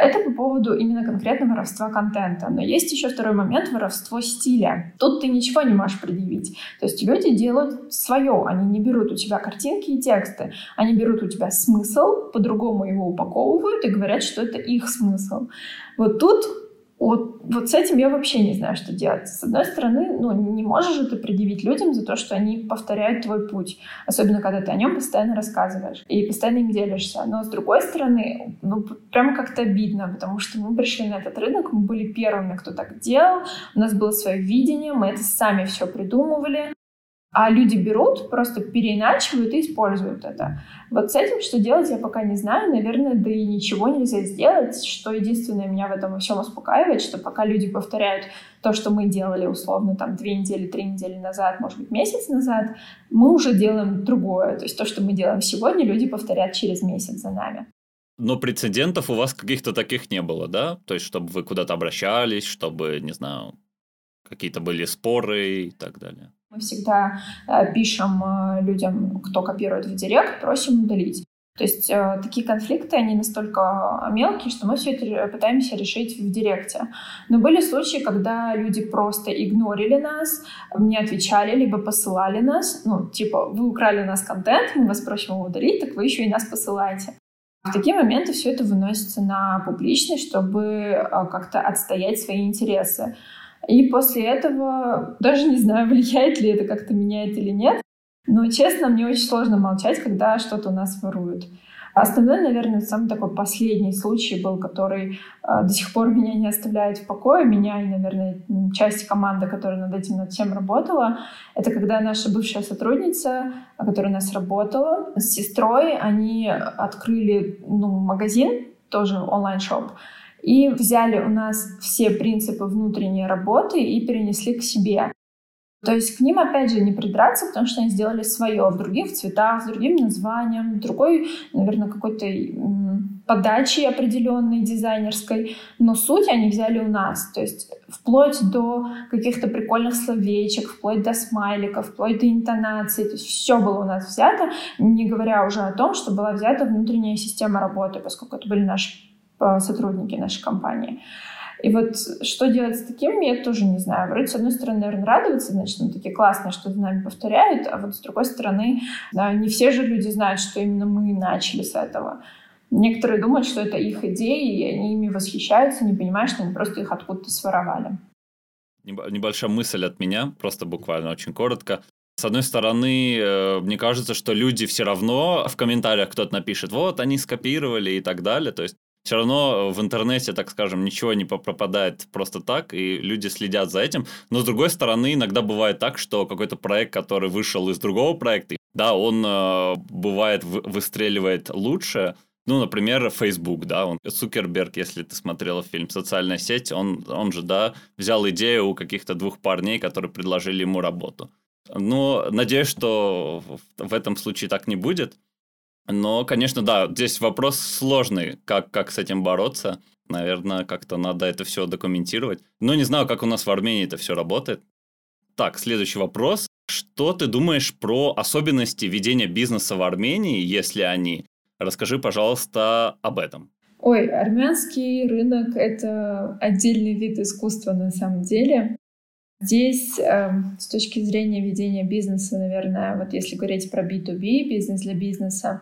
Это по поводу именно конкретного воровства контента. Но есть еще второй момент — воровство стиля. Тут ты ничего не можешь предъявить. То есть люди делают свое. Они не берут у тебя картинки и тексты. Они берут у тебя смысл, по-другому его упаковывают и говорят, что это их смысл. Вот тут вот, вот с этим я вообще не знаю, что делать. С одной стороны, ну, не можешь же ты предъявить людям за то, что они повторяют твой путь. Особенно, когда ты о нем постоянно рассказываешь и постоянно им делишься. Но с другой стороны, ну, прямо как-то обидно, потому что мы пришли на этот рынок, мы были первыми, кто так делал, у нас было свое видение, мы это сами все придумывали. А люди берут, просто переиначивают и используют это. Вот с этим что делать, я пока не знаю. Наверное, да и ничего нельзя сделать. Что единственное меня в этом во всем успокаивает, что пока люди повторяют то, что мы делали условно там две недели, три недели назад, может быть, месяц назад, мы уже делаем другое. То есть то, что мы делаем сегодня, люди повторят через месяц за нами. Но прецедентов у вас каких-то таких не было, да? То есть, чтобы вы куда-то обращались, чтобы, не знаю, какие-то были споры и так далее. Мы всегда э, пишем э, людям, кто копирует в директ, просим удалить. То есть э, такие конфликты, они настолько мелкие, что мы все это пытаемся решить в директе. Но были случаи, когда люди просто игнорили нас, не отвечали, либо посылали нас. Ну, типа, вы украли у нас контент, мы вас просим его удалить, так вы еще и нас посылаете. В такие моменты все это выносится на публичность, чтобы э, как-то отстоять свои интересы. И после этого даже не знаю, влияет ли это как-то меняет или нет. Но, честно, мне очень сложно молчать, когда что-то у нас воруют. Основной, наверное, самый такой последний случай был, который э, до сих пор меня не оставляет в покое, меня и, наверное, часть команды, которая над этим над всем работала. Это когда наша бывшая сотрудница, которая у нас работала, с сестрой, они открыли ну, магазин, тоже онлайн-шоп, и взяли у нас все принципы внутренней работы и перенесли к себе. То есть к ним, опять же, не придраться, потому что они сделали свое в других цветах, с другим названием, другой, наверное, какой-то подачей определенной дизайнерской. Но суть они взяли у нас. То есть вплоть до каких-то прикольных словечек, вплоть до смайликов, вплоть до интонации. То есть все было у нас взято, не говоря уже о том, что была взята внутренняя система работы, поскольку это были наши сотрудники нашей компании. И вот что делать с таким, я тоже не знаю. Вроде, с одной стороны, наверное, радоваться, значит, они такие классные, что за нами повторяют, а вот с другой стороны, да, не все же люди знают, что именно мы начали с этого. Некоторые думают, что это их идеи, и они ими восхищаются, не понимая, что они просто их откуда-то своровали. Небольшая мысль от меня, просто буквально очень коротко. С одной стороны, э, мне кажется, что люди все равно в комментариях кто-то напишет, вот, они скопировали и так далее. То есть все равно в интернете, так скажем, ничего не пропадает просто так, и люди следят за этим. Но с другой стороны, иногда бывает так, что какой-то проект, который вышел из другого проекта, да, он э, бывает выстреливает лучше. Ну, например, Facebook, да, он Цукерберг, если ты смотрела фильм «Социальная сеть», он, он же, да, взял идею у каких-то двух парней, которые предложили ему работу. Но надеюсь, что в этом случае так не будет. Но, конечно, да, здесь вопрос сложный, как, как с этим бороться. Наверное, как-то надо это все документировать. Но не знаю, как у нас в Армении это все работает. Так, следующий вопрос. Что ты думаешь про особенности ведения бизнеса в Армении, если они? Расскажи, пожалуйста, об этом. Ой, армянский рынок — это отдельный вид искусства на самом деле. Здесь э, с точки зрения ведения бизнеса, наверное, вот если говорить про B2B, бизнес для бизнеса,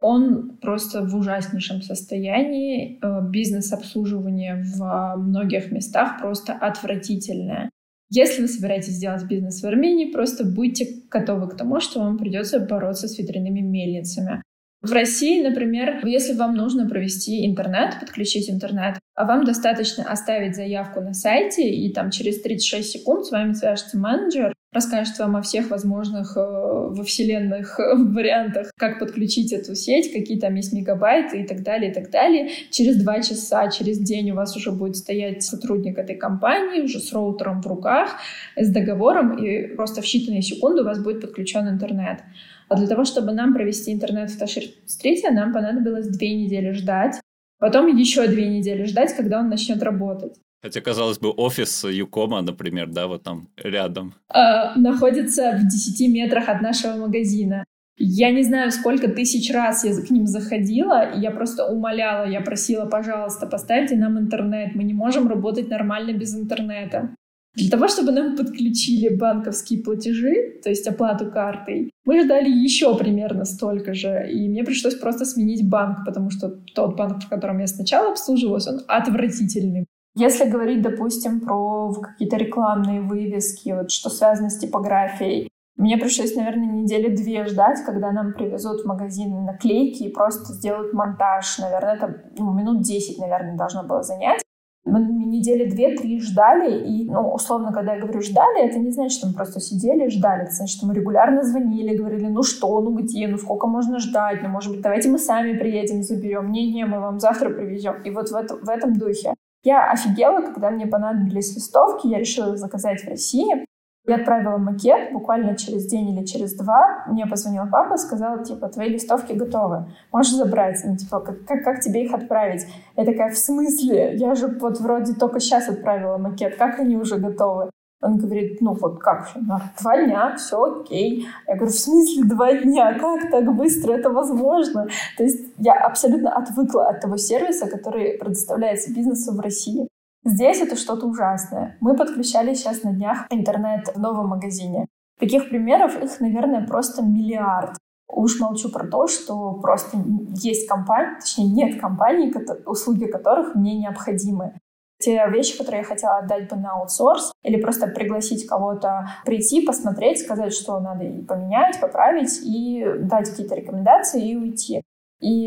он просто в ужаснейшем состоянии. Э, бизнес-обслуживание в многих местах просто отвратительное. Если вы собираетесь сделать бизнес в Армении, просто будьте готовы к тому, что вам придется бороться с ветряными мельницами. В России, например, если вам нужно провести интернет, подключить интернет, а вам достаточно оставить заявку на сайте, и там через 36 секунд с вами свяжется менеджер, расскажет вам о всех возможных э, во вселенных э, вариантах, как подключить эту сеть, какие там есть мегабайты и так далее, и так далее. Через два часа, через день у вас уже будет стоять сотрудник этой компании, уже с роутером в руках, с договором, и просто в считанные секунды у вас будет подключен интернет. А для того, чтобы нам провести интернет в Ташир-стрите, нам понадобилось две недели ждать. Потом еще две недели ждать, когда он начнет работать. Хотя, казалось бы, офис Юкома, например, да, вот там рядом. Э, находится в 10 метрах от нашего магазина. Я не знаю, сколько тысяч раз я к ним заходила, и я просто умоляла, я просила, пожалуйста, поставьте нам интернет, мы не можем работать нормально без интернета. Для того, чтобы нам подключили банковские платежи, то есть оплату картой, мы ждали еще примерно столько же, и мне пришлось просто сменить банк, потому что тот банк, в котором я сначала обслуживалась, он отвратительный. Если говорить, допустим, про какие-то рекламные вывески, вот что связано с типографией, мне пришлось, наверное, недели две ждать, когда нам привезут в магазин наклейки и просто сделают монтаж. Наверное, это ну, минут 10, наверное, должно было занять. Мы недели две-три ждали, и, ну, условно, когда я говорю «ждали», это не значит, что мы просто сидели и ждали. Это значит, что мы регулярно звонили, говорили «ну что, ну где, ну сколько можно ждать, ну, может быть, давайте мы сами приедем, заберем». «Не-не, мы вам завтра привезем». И вот в, это, в этом духе. Я офигела, когда мне понадобились листовки, я решила заказать в России. Я отправила макет буквально через день или через два. Мне позвонил папа, сказал, типа, твои листовки готовы. Можешь забрать. Ну, типа, как, как, как тебе их отправить? Я такая, в смысле? Я же вот вроде только сейчас отправила макет. Как они уже готовы? Он говорит, ну вот как, ну, два дня, все окей. Я говорю, в смысле два дня? Как так быстро это возможно? То есть я абсолютно отвыкла от того сервиса, который предоставляется бизнесу в России. Здесь это что-то ужасное. Мы подключали сейчас на днях интернет в новом магазине. Таких примеров их, наверное, просто миллиард. Уж молчу про то, что просто есть компании, точнее нет компаний, услуги которых мне необходимы. Те вещи, которые я хотела отдать бы на аутсорс, или просто пригласить кого-то прийти, посмотреть, сказать, что надо поменять, поправить, и дать какие-то рекомендации и уйти. И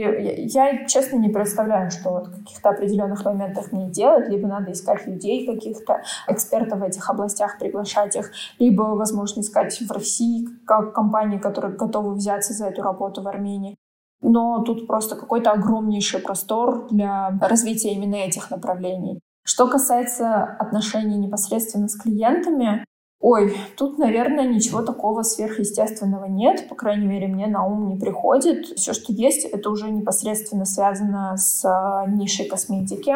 я, честно, не представляю, что вот в каких-то определенных моментах мне делать. Либо надо искать людей, каких-то экспертов в этих областях, приглашать их, либо, возможно, искать в России как компании, которые готовы взяться за эту работу в Армении. Но тут просто какой-то огромнейший простор для развития именно этих направлений. Что касается отношений непосредственно с клиентами, Ой, тут, наверное, ничего такого сверхъестественного нет. По крайней мере, мне на ум не приходит. Все, что есть, это уже непосредственно связано с а, нишей косметики.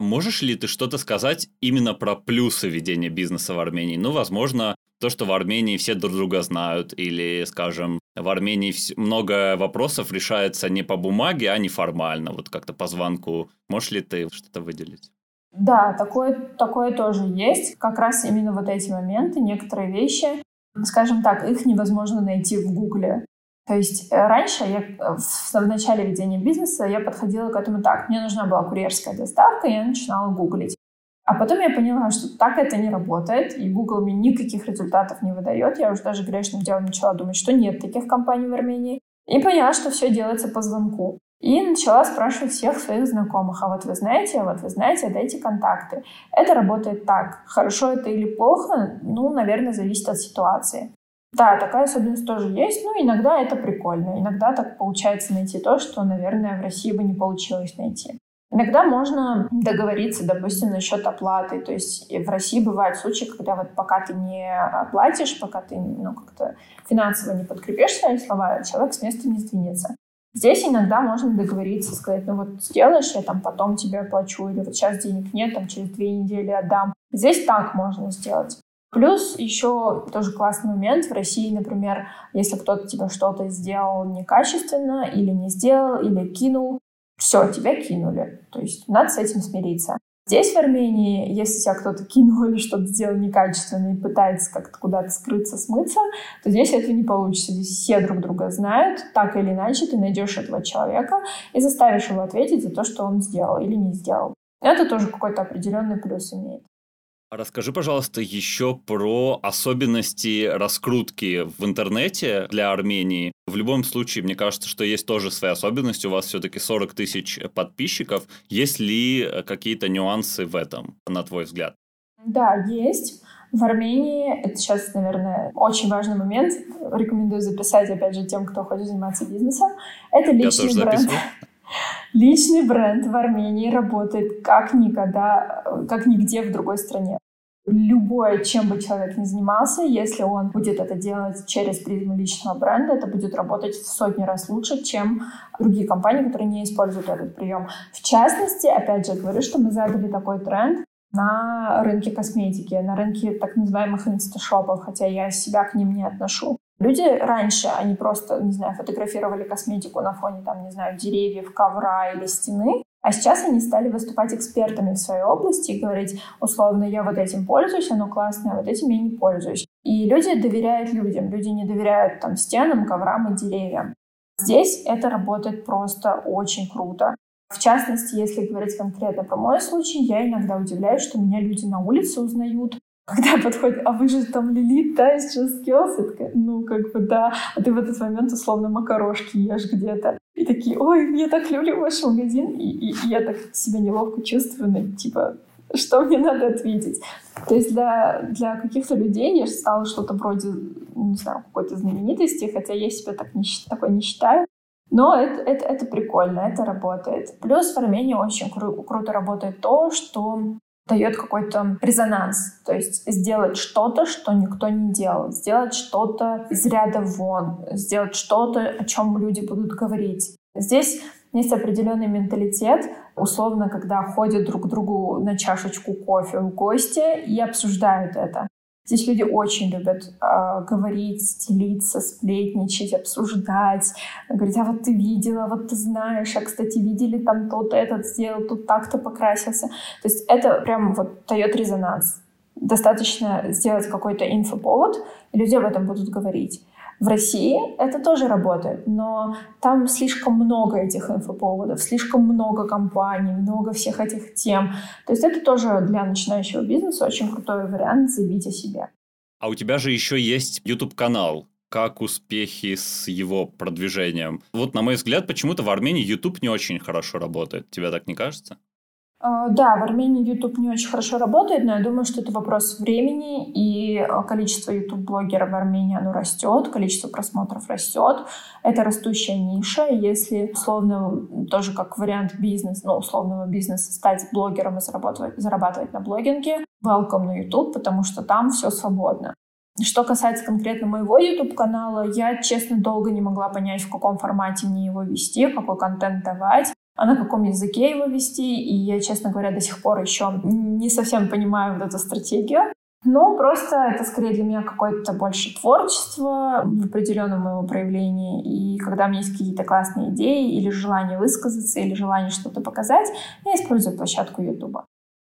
Можешь ли ты что-то сказать именно про плюсы ведения бизнеса в Армении? Ну, возможно, то, что в Армении все друг друга знают, или, скажем, в Армении много вопросов решается не по бумаге, а неформально, вот как-то по звонку. Можешь ли ты что-то выделить? Да, такое, такое тоже есть. Как раз именно вот эти моменты, некоторые вещи, скажем так, их невозможно найти в Гугле. То есть э, раньше я э, в, в начале ведения бизнеса я подходила к этому так. Мне нужна была курьерская доставка, я начинала гуглить. А потом я поняла, что так это не работает, и Google мне никаких результатов не выдает. Я уже даже грешным делом начала думать, что нет таких компаний в Армении. И поняла, что все делается по звонку. И начала спрашивать всех своих знакомых, а вот вы знаете, вот вы знаете, дайте контакты. Это работает так. Хорошо это или плохо, ну, наверное, зависит от ситуации. Да, такая особенность тоже есть, но иногда это прикольно. Иногда так получается найти то, что, наверное, в России бы не получилось найти. Иногда можно договориться, допустим, насчет оплаты. То есть в России бывают случаи, когда вот пока ты не оплатишь, пока ты ну, как-то финансово не подкрепишь свои слова, человек с места не сдвинется. Здесь иногда можно договориться, сказать, ну вот сделаешь, я там потом тебе оплачу, или вот сейчас денег нет, там через две недели отдам. Здесь так можно сделать. Плюс еще тоже классный момент в России, например, если кто-то тебе что-то сделал некачественно или не сделал, или кинул, все, тебя кинули. То есть надо с этим смириться. Здесь, в Армении, если тебя кто-то кинул или что-то сделал некачественно и пытается как-то куда-то скрыться, смыться, то здесь этого не получится. Здесь все друг друга знают. Так или иначе ты найдешь этого человека и заставишь его ответить за то, что он сделал или не сделал. Это тоже какой-то определенный плюс имеет. Расскажи, пожалуйста, еще про особенности раскрутки в интернете для Армении. В любом случае, мне кажется, что есть тоже свои особенности. У вас все-таки 40 тысяч подписчиков. Есть ли какие-то нюансы в этом, на твой взгляд? Да, есть. В Армении, это сейчас, наверное, очень важный момент, рекомендую записать, опять же, тем, кто хочет заниматься бизнесом, это личный бренд. Личный бренд в Армении работает как никогда, как нигде в другой стране. любое, чем бы человек ни занимался, если он будет это делать через призму личного бренда, это будет работать в сотни раз лучше, чем другие компании, которые не используют этот прием. В частности, опять же, говорю, что мы задали такой тренд на рынке косметики, на рынке так называемых инсташопов, хотя я себя к ним не отношу. Люди раньше, они просто, не знаю, фотографировали косметику на фоне, там, не знаю, деревьев, ковра или стены, а сейчас они стали выступать экспертами в своей области и говорить, условно, я вот этим пользуюсь, оно классное, а вот этим я не пользуюсь. И люди доверяют людям, люди не доверяют там стенам, коврам и деревьям. Здесь это работает просто очень круто. В частности, если говорить конкретно про мой случай, я иногда удивляюсь, что меня люди на улице узнают, когда подходит, а вы же там Лилит, да, Just Skills? Я такая, ну, как бы, да. А ты в этот момент условно макарошки ешь где-то. И такие, ой, я так люблю ваш магазин. И, и, и я так себя неловко чувствую, ну, типа, что мне надо ответить. То есть для, для каких-то людей я стала что-то вроде, не знаю, какой-то знаменитости, хотя я себя так не, такой не считаю. Но это, это, это прикольно, это работает. Плюс в Армении очень кру- круто работает то, что дает какой-то резонанс. То есть сделать что-то, что никто не делал. Сделать что-то из ряда вон. Сделать что-то, о чем люди будут говорить. Здесь есть определенный менталитет, условно, когда ходят друг к другу на чашечку кофе в гости и обсуждают это. Здесь люди очень любят э, говорить, делиться, сплетничать, обсуждать. Говорить, а вот ты видела, вот ты знаешь, а, кстати, видели там тот этот сделал, тут так-то покрасился. То есть это прям вот дает резонанс. Достаточно сделать какой-то инфоповод, и люди об этом будут говорить. В России это тоже работает, но там слишком много этих инфоповодов, слишком много компаний, много всех этих тем. То есть это тоже для начинающего бизнеса очень крутой вариант заявить о себе. А у тебя же еще есть YouTube-канал. Как успехи с его продвижением? Вот, на мой взгляд, почему-то в Армении YouTube не очень хорошо работает. Тебе так не кажется? А, да, в Армении YouTube не очень хорошо работает, но я думаю, что это вопрос времени, и а, количество YouTube-блогеров в Армении оно растет, количество просмотров растет. Это растущая ниша. Если условно, тоже как вариант бизнес, ну, условного бизнеса, стать блогером и зарабатывать, зарабатывать на блогинге, welcome на YouTube, потому что там все свободно. Что касается конкретно моего YouTube-канала, я, честно, долго не могла понять, в каком формате мне его вести, какой контент давать а на каком языке его вести. И я, честно говоря, до сих пор еще не совсем понимаю вот эту стратегию. Но просто это скорее для меня какое-то больше творчество в определенном его проявлении. И когда у меня есть какие-то классные идеи или желание высказаться, или желание что-то показать, я использую площадку YouTube.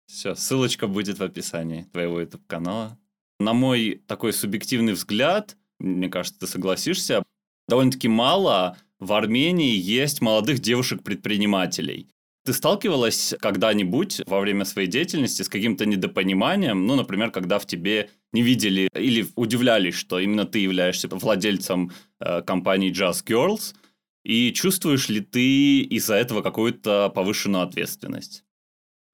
Все, ссылочка будет в описании твоего YouTube-канала. На мой такой субъективный взгляд, мне кажется, ты согласишься, довольно-таки мало в Армении есть молодых девушек-предпринимателей. Ты сталкивалась когда-нибудь во время своей деятельности с каким-то недопониманием? Ну, например, когда в тебе не видели или удивлялись, что именно ты являешься владельцем э, компании Just Girls, и чувствуешь ли ты из-за этого какую-то повышенную ответственность?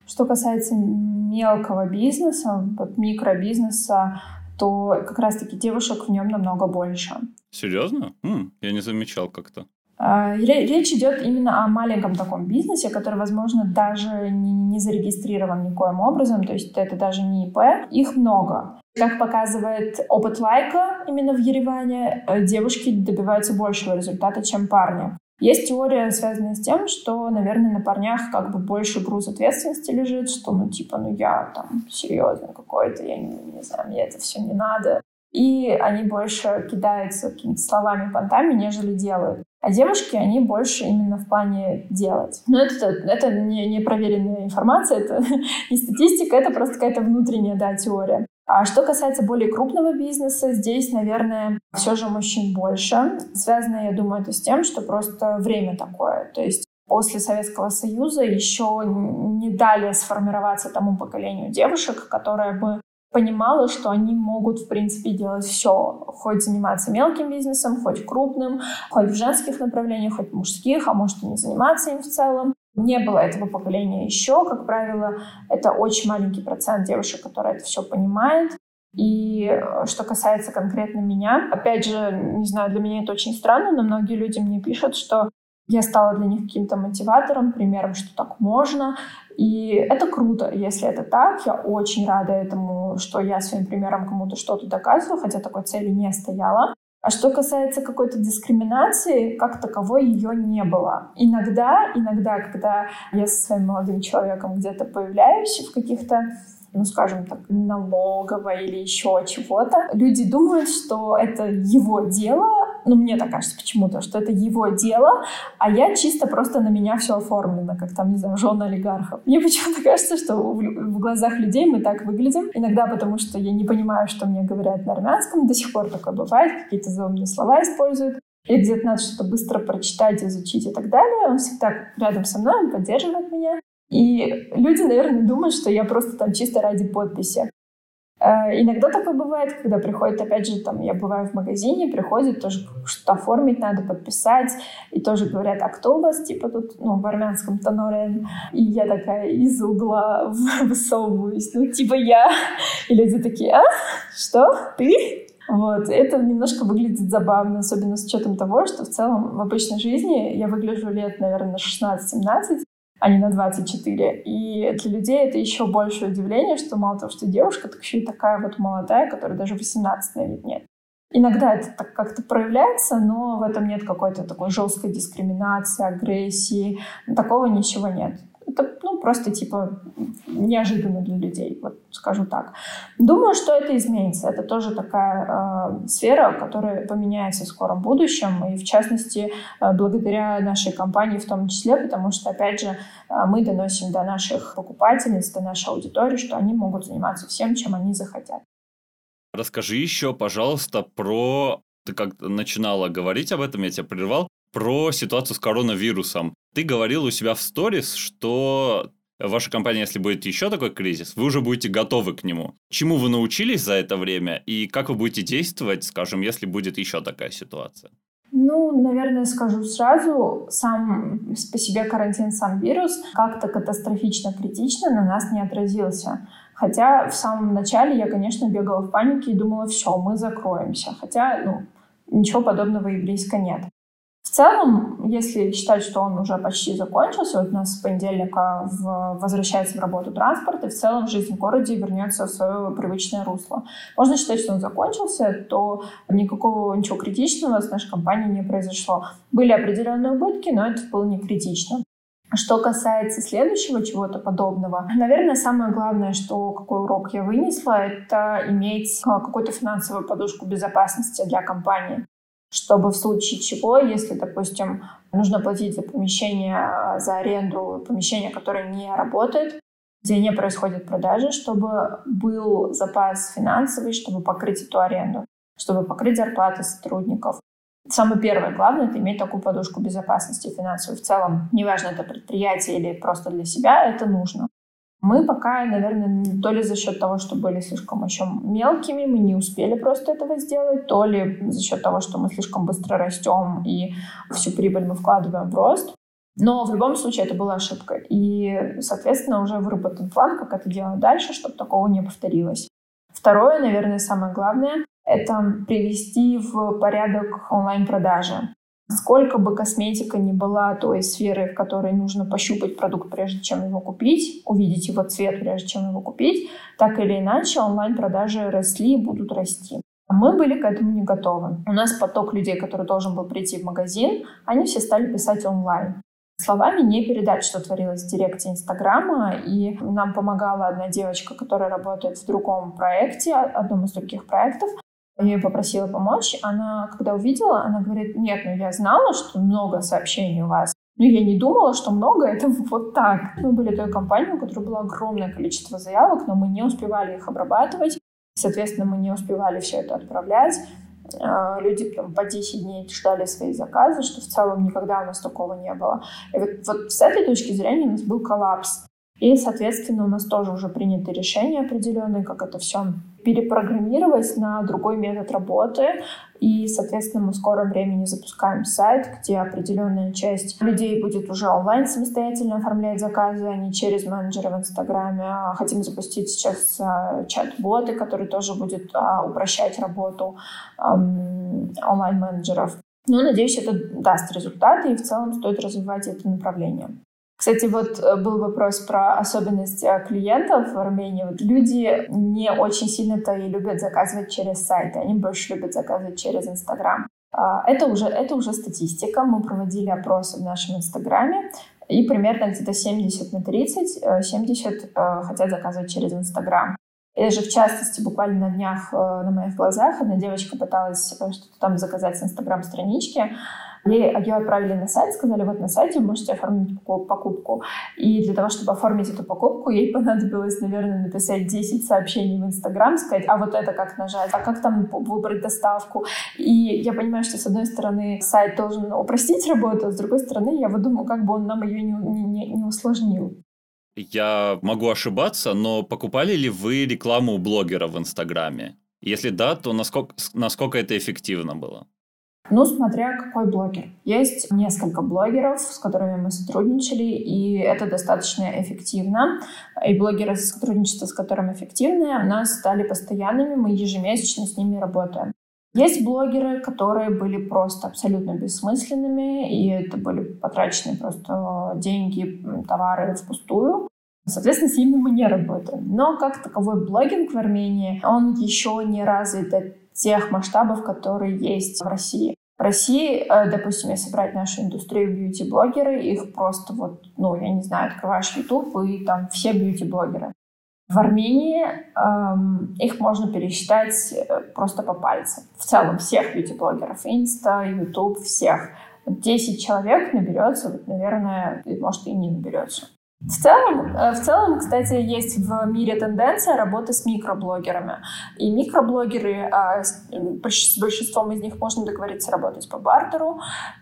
Что касается мелкого бизнеса, вот микробизнеса, то как раз-таки девушек в нем намного больше. Серьезно? М, я не замечал как-то. А, речь идет именно о маленьком таком бизнесе, который, возможно, даже не, зарегистрирован никоим образом, то есть это даже не ИП. Их много. Как показывает опыт лайка именно в Ереване, э, девушки добиваются большего результата, чем парни. Есть теория, связанная с тем, что, наверное, на парнях как бы больше груз ответственности лежит, что, ну, типа, ну, я там серьезный какой-то, я не, не знаю, мне это все не надо. И они больше кидаются какими-то словами, понтами, нежели делают. А девушки, они больше именно в плане делать. Но это, это не, не проверенная информация, это не статистика, это просто какая-то внутренняя, да, теория. А что касается более крупного бизнеса, здесь, наверное, все же мужчин больше. Связано, я думаю, это с тем, что просто время такое. То есть после Советского Союза еще не дали сформироваться тому поколению девушек, которое бы понимала, что они могут, в принципе, делать все. Хоть заниматься мелким бизнесом, хоть крупным, хоть в женских направлениях, хоть в мужских, а может и не заниматься им в целом. Не было этого поколения еще. Как правило, это очень маленький процент девушек, которые это все понимает. И э, что касается конкретно меня, опять же, не знаю, для меня это очень странно, но многие люди мне пишут, что Я стала для них каким-то мотиватором, примером, что так можно. И это круто, если это так. Я очень рада этому, что я своим примером кому-то что-то доказываю, хотя такой цели не стояла. А что касается какой-то дискриминации, как таковой ее не было. Иногда, иногда, когда я со своим молодым человеком где-то появляюсь в каких-то ну, скажем так, налоговой или еще чего-то. Люди думают, что это его дело, ну, мне так кажется почему-то, что это его дело, а я чисто просто на меня все оформлено, как там, не знаю, жена олигархов. Мне почему-то кажется, что в, глазах людей мы так выглядим. Иногда потому, что я не понимаю, что мне говорят на армянском, до сих пор такое бывает, какие-то заумные слова используют. Или где-то надо что-то быстро прочитать, изучить и так далее. Он всегда рядом со мной, он поддерживает меня. И люди, наверное, думают, что я просто там чисто ради подписи. Э, иногда такое бывает, когда приходит, опять же, там, я бываю в магазине, приходит, тоже что-то оформить надо, подписать, и тоже говорят, а кто у вас, типа, тут, ну, в армянском тонорен, и я такая из угла высовываюсь, ну, типа, я, и люди такие, а, что, ты? Вот, это немножко выглядит забавно, особенно с учетом того, что в целом в обычной жизни я выгляжу лет, наверное, 16-17, а не на 24. И для людей это еще большее удивление, что мало того, что девушка, так еще и такая вот молодая, которая даже 18 на вид нет. Иногда это так как-то проявляется, но в этом нет какой-то такой жесткой дискриминации, агрессии. Такого ничего нет. Это ну, просто типа неожиданно для людей, вот скажу так. Думаю, что это изменится. Это тоже такая э, сфера, которая поменяется в скором будущем, и в частности э, благодаря нашей компании в том числе, потому что, опять же, э, мы доносим до наших покупательниц, до нашей аудитории, что они могут заниматься всем, чем они захотят. Расскажи еще, пожалуйста, про... Ты как начинала говорить об этом, я тебя прервал про ситуацию с коронавирусом. Ты говорил у себя в сторис, что ваша компания, если будет еще такой кризис, вы уже будете готовы к нему. Чему вы научились за это время и как вы будете действовать, скажем, если будет еще такая ситуация? Ну, наверное, скажу сразу, сам по себе карантин, сам вирус как-то катастрофично критично на нас не отразился. Хотя в самом начале я, конечно, бегала в панике и думала, все, мы закроемся. Хотя, ну, ничего подобного и близко нет. В целом, если считать, что он уже почти закончился, вот у нас с понедельника в, возвращается в работу транспорт, и в целом жизнь в городе вернется в свое привычное русло. Можно считать, что он закончился, то никакого ничего критичного с нашей компанией не произошло. Были определенные убытки, но это было не критично. Что касается следующего чего-то подобного, наверное, самое главное, что какой урок я вынесла, это иметь а, какую-то финансовую подушку безопасности для компании чтобы в случае чего, если, допустим, нужно платить за помещение, за аренду помещения, которое не работает, где не происходит продажи, чтобы был запас финансовый, чтобы покрыть эту аренду, чтобы покрыть зарплаты сотрудников. Самое первое, главное, это иметь такую подушку безопасности финансовой. В целом, неважно, это предприятие или просто для себя, это нужно. Мы пока, наверное, то ли за счет того, что были слишком еще мелкими, мы не успели просто этого сделать, то ли за счет того, что мы слишком быстро растем и всю прибыль мы вкладываем в рост. Но в любом случае это была ошибка. И, соответственно, уже выработан план, как это делать дальше, чтобы такого не повторилось. Второе, наверное, самое главное, это привести в порядок онлайн-продажи. Сколько бы косметика ни была той сферы, в которой нужно пощупать продукт, прежде чем его купить, увидеть его цвет, прежде чем его купить, так или иначе онлайн-продажи росли и будут расти. Мы были к этому не готовы. У нас поток людей, который должен был прийти в магазин, они все стали писать онлайн. Словами не передать, что творилось в директе Инстаграма. И нам помогала одна девочка, которая работает в другом проекте, одном из других проектов. Я ее попросила помочь. Она, когда увидела, она говорит, нет, ну я знала, что много сообщений у вас. Но я не думала, что много это вот так. Мы были той компанией, у которой было огромное количество заявок, но мы не успевали их обрабатывать. Соответственно, мы не успевали все это отправлять. А, люди там, по 10 дней ждали свои заказы, что в целом никогда у нас такого не было. И вот, вот с этой точки зрения у нас был коллапс. И, соответственно, у нас тоже уже приняты решения определенные, как это все перепрограммировать на другой метод работы. И, соответственно, мы в скором времени запускаем сайт, где определенная часть людей будет уже онлайн самостоятельно оформлять заказы, а не через менеджера в Инстаграме. А хотим запустить сейчас а, чат-боты, который тоже будет а, упрощать работу онлайн-менеджеров. Но, надеюсь, это даст результаты, и в целом стоит развивать это направление. Кстати, вот э, был вопрос про особенность э, клиентов в Армении. Вот люди не очень сильно-то и любят заказывать через сайты, они больше любят заказывать через Инстаграм. А, это уже, это уже статистика. Мы проводили опросы в нашем Инстаграме, и примерно где-то 70 на 30, 70 э, хотят заказывать через Инстаграм. И же, в частности, буквально на днях на моих глазах одна девочка пыталась что-то там заказать с Инстаграм-странички, Ей, ее отправили на сайт, сказали, вот на сайте вы можете оформить покупку. И для того, чтобы оформить эту покупку, ей понадобилось, наверное, написать 10 сообщений в Инстаграм, сказать, а вот это как нажать, а как там выбрать доставку. И я понимаю, что, с одной стороны, сайт должен упростить работу, а с другой стороны, я вот думаю, как бы он нам ее не, не, не усложнил. Я могу ошибаться, но покупали ли вы рекламу блогера в Инстаграме? Если да, то насколько, насколько это эффективно было? Ну, смотря какой блогер. Есть несколько блогеров, с которыми мы сотрудничали, и это достаточно эффективно. И блогеры, сотрудничество с которыми эффективные, у нас стали постоянными, мы ежемесячно с ними работаем. Есть блогеры, которые были просто абсолютно бессмысленными, и это были потрачены просто деньги, товары впустую. Соответственно, с ними мы не работаем. Но как таковой блогинг в Армении, он еще не развит тех масштабов, которые есть в России. В России, э, допустим, если брать нашу индустрию бьюти-блогеры, их просто вот, ну, я не знаю, открываешь YouTube, и там все бьюти-блогеры. В Армении эм, их можно пересчитать э, просто по пальцам. В целом всех бьюти-блогеров. Инста, YouTube, всех. 10 человек наберется, вот, наверное, может и не наберется. В целом, э, в целом, кстати, есть в мире тенденция работы с микроблогерами. И микроблогеры, а, с большинством из них можно договориться работать по бартеру.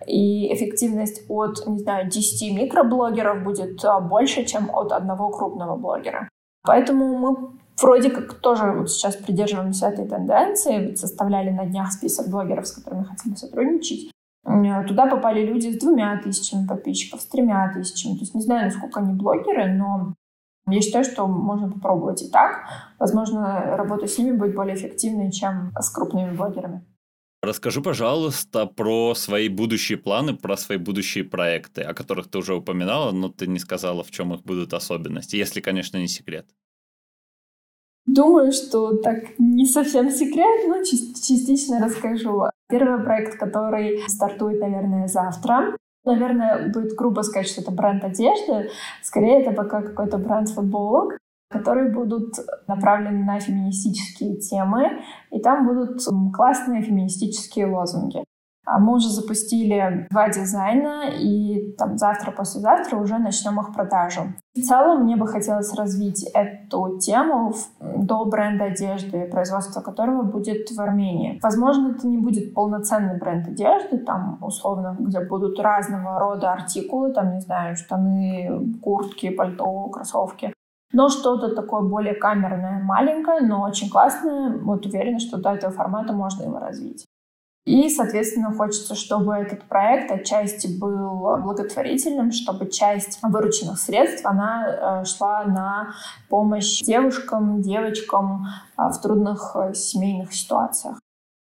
И эффективность от, не знаю, 10 микроблогеров будет а, больше, чем от одного крупного блогера. Поэтому мы вроде как тоже вот сейчас придерживаемся этой тенденции. Составляли на днях список блогеров, с которыми хотим сотрудничать. Э, туда попали люди с двумя тысячами подписчиков, с тремя тысячами. То есть не знаю, насколько они блогеры, но я считаю, что можно попробовать и так. Возможно, работа с ними будет более эффективной, чем с крупными блогерами. Расскажи, пожалуйста, про свои будущие планы, про свои будущие проекты, о которых ты уже упоминала, но ты не сказала, в чем их будут особенности, если, конечно, не секрет. Думаю, что так не совсем секрет, но частично расскажу. Первый проект, который стартует, наверное, завтра. Наверное, будет грубо сказать, что это бренд одежды. Скорее, это пока какой-то бренд футболок которые будут направлены на феминистические темы, и там будут классные феминистические лозунги. А мы уже запустили два дизайна, и там завтра-послезавтра уже начнем их продажу. В целом мне бы хотелось развить эту тему до бренда одежды, производство которого будет в Армении. Возможно, это не будет полноценный бренд одежды, там, условно, где будут разного рода артикулы, там, не знаю, штаны, куртки, пальто, кроссовки. Но что-то такое более камерное, маленькое, но очень классное. Вот уверена, что до этого формата можно его развить. И, соответственно, хочется, чтобы этот проект отчасти был благотворительным, чтобы часть вырученных средств она э, шла на помощь девушкам, девочкам э, в трудных э, семейных ситуациях.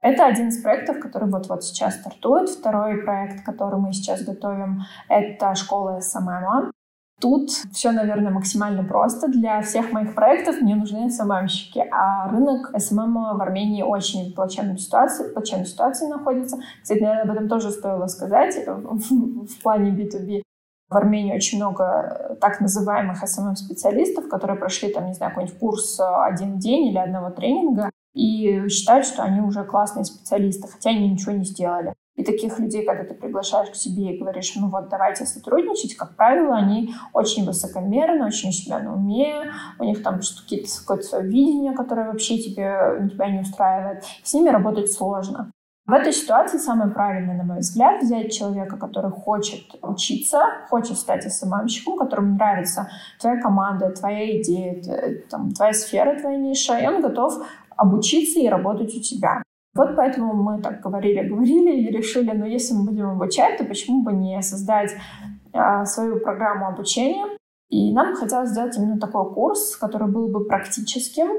Это один из проектов, который вот-вот сейчас стартует. Второй проект, который мы сейчас готовим, это школа SMM. Тут все, наверное, максимально просто. Для всех моих проектов мне нужны SMM щики, а рынок SMM в Армении очень в плачевной ситуации, в плачевной ситуации находится. Кстати, наверное, об этом тоже стоило сказать в плане B2B. В Армении очень много так называемых SMM-специалистов, которые прошли, там, не знаю, какой-нибудь курс один день или одного тренинга и считают, что они уже классные специалисты, хотя они ничего не сделали. И таких людей, когда ты приглашаешь к себе и говоришь, ну вот давайте сотрудничать, как правило, они очень высокомерны, очень себя на уме, у них там какое-то свое видение, которое вообще тебе, тебя не устраивает. С ними работать сложно. В этой ситуации самое правильное, на мой взгляд, взять человека, который хочет учиться, хочет стать СММщиком, которому нравится твоя команда, твоя идея, там, твоя сфера, твоя ниша, и он готов обучиться и работать у тебя. Вот поэтому мы так говорили, говорили и решили, ну если мы будем обучать, то почему бы не создать а, свою программу обучения. И нам хотелось сделать именно такой курс, который был бы практическим,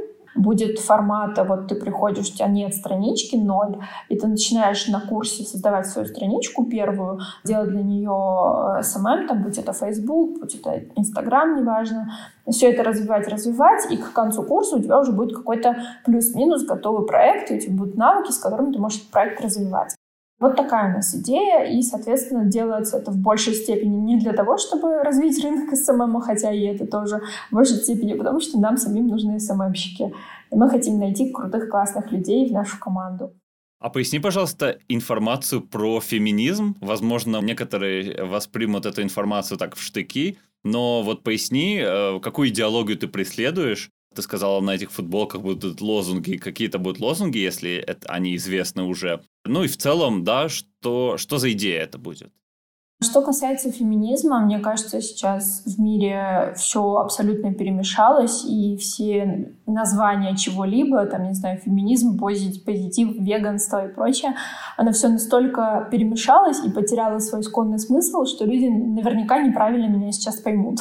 будет формата, вот ты приходишь, у тебя нет странички, ноль, и ты начинаешь на курсе создавать свою страничку первую, делать для нее SMM, там, будь это Facebook, будь это Instagram, неважно, все это развивать, развивать, и к концу курса у тебя уже будет какой-то плюс-минус готовый проект, и у тебя будут навыки, с которыми ты можешь проект развивать. Вот такая у нас идея, и, соответственно, делается это в большей степени не для того, чтобы развить рынок SMM, хотя и это тоже в большей степени, потому что нам самим нужны SMM щики. И мы хотим найти крутых, классных людей в нашу команду. А поясни, пожалуйста, информацию про феминизм. Возможно, некоторые воспримут эту информацию так в штыки, но вот поясни, э, какую идеологию ты преследуешь, ты сказала, на этих футболках будут лозунги, какие-то будут лозунги, если это, они известны уже. Ну и в целом, да, что, что за идея это будет? Что касается феминизма, мне кажется, сейчас в мире все абсолютно перемешалось, и все названия чего-либо, там, не знаю, феминизм, позитив, веганство и прочее, оно все настолько перемешалось и потеряло свой исконный смысл, что люди наверняка неправильно меня сейчас поймут.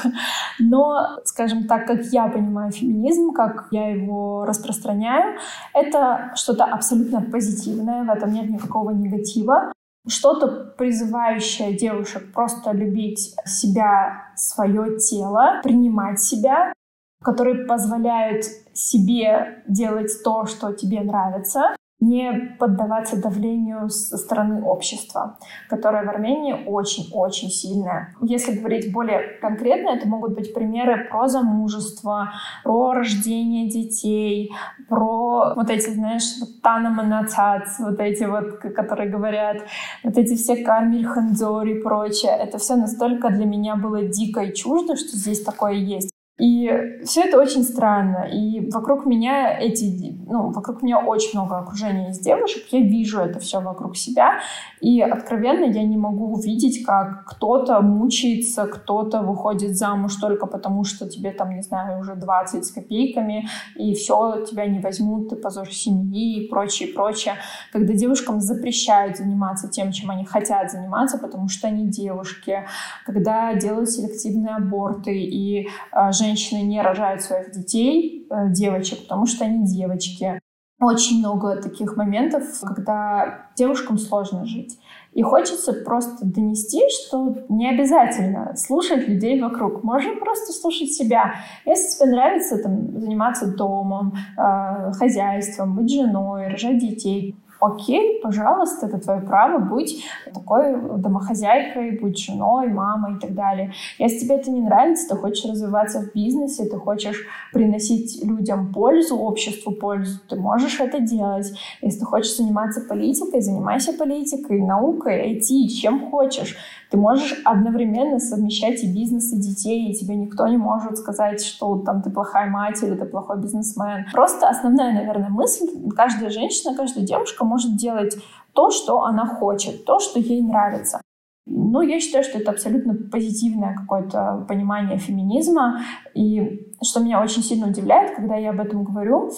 Но, скажем так, как я понимаю феминизм, как я его распространяю, это что-то абсолютно позитивное, в этом нет никакого негатива что-то призывающее девушек просто любить себя, свое тело, принимать себя, которые позволяют себе делать то, что тебе нравится, не поддаваться давлению со стороны общества, которое в Армении очень-очень сильное. Если говорить более конкретно, это могут быть примеры про замужество, про рождение детей, про вот эти, знаешь, вот танаманацац, вот эти вот, которые говорят, вот эти все кармель ханзори и прочее. Это все настолько для меня было дико и чуждо, что здесь такое есть. И все это очень странно. И вокруг меня эти, ну, вокруг меня очень много окружения из девушек. Я вижу это все вокруг себя. И откровенно я не могу увидеть, как кто-то мучается, кто-то выходит замуж только потому, что тебе там, не знаю, уже 20 с копейками, и все, тебя не возьмут, ты позор семьи и прочее, прочее. Когда девушкам запрещают заниматься тем, чем они хотят заниматься, потому что они девушки. Когда делают селективные аборты, и э, женщины не рожают своих детей, э, девочек, потому что они девочки. Очень много таких моментов, когда девушкам сложно жить. И хочется просто донести, что не обязательно слушать людей вокруг. Можно просто слушать себя. Если тебе нравится там, заниматься домом, э, хозяйством, быть женой, рожать детей, окей, пожалуйста, это твое право быть такой домохозяйкой, быть женой, мамой и так далее. Если тебе это не нравится, ты хочешь развиваться в бизнесе, ты хочешь приносить людям пользу, обществу пользу, ты можешь это делать. Если ты хочешь заниматься политикой, занимайся политикой, наукой, IT, чем хочешь. Ты можешь одновременно совмещать и бизнес, и детей, и тебе никто не может сказать, что там ты плохая мать или ты плохой бизнесмен. Просто основная, наверное, мысль, каждая женщина, каждая девушка может делать то, что она хочет, то, что ей нравится. Ну, я считаю, что это абсолютно позитивное какое-то понимание феминизма. И что меня очень сильно удивляет, когда я об этом говорю,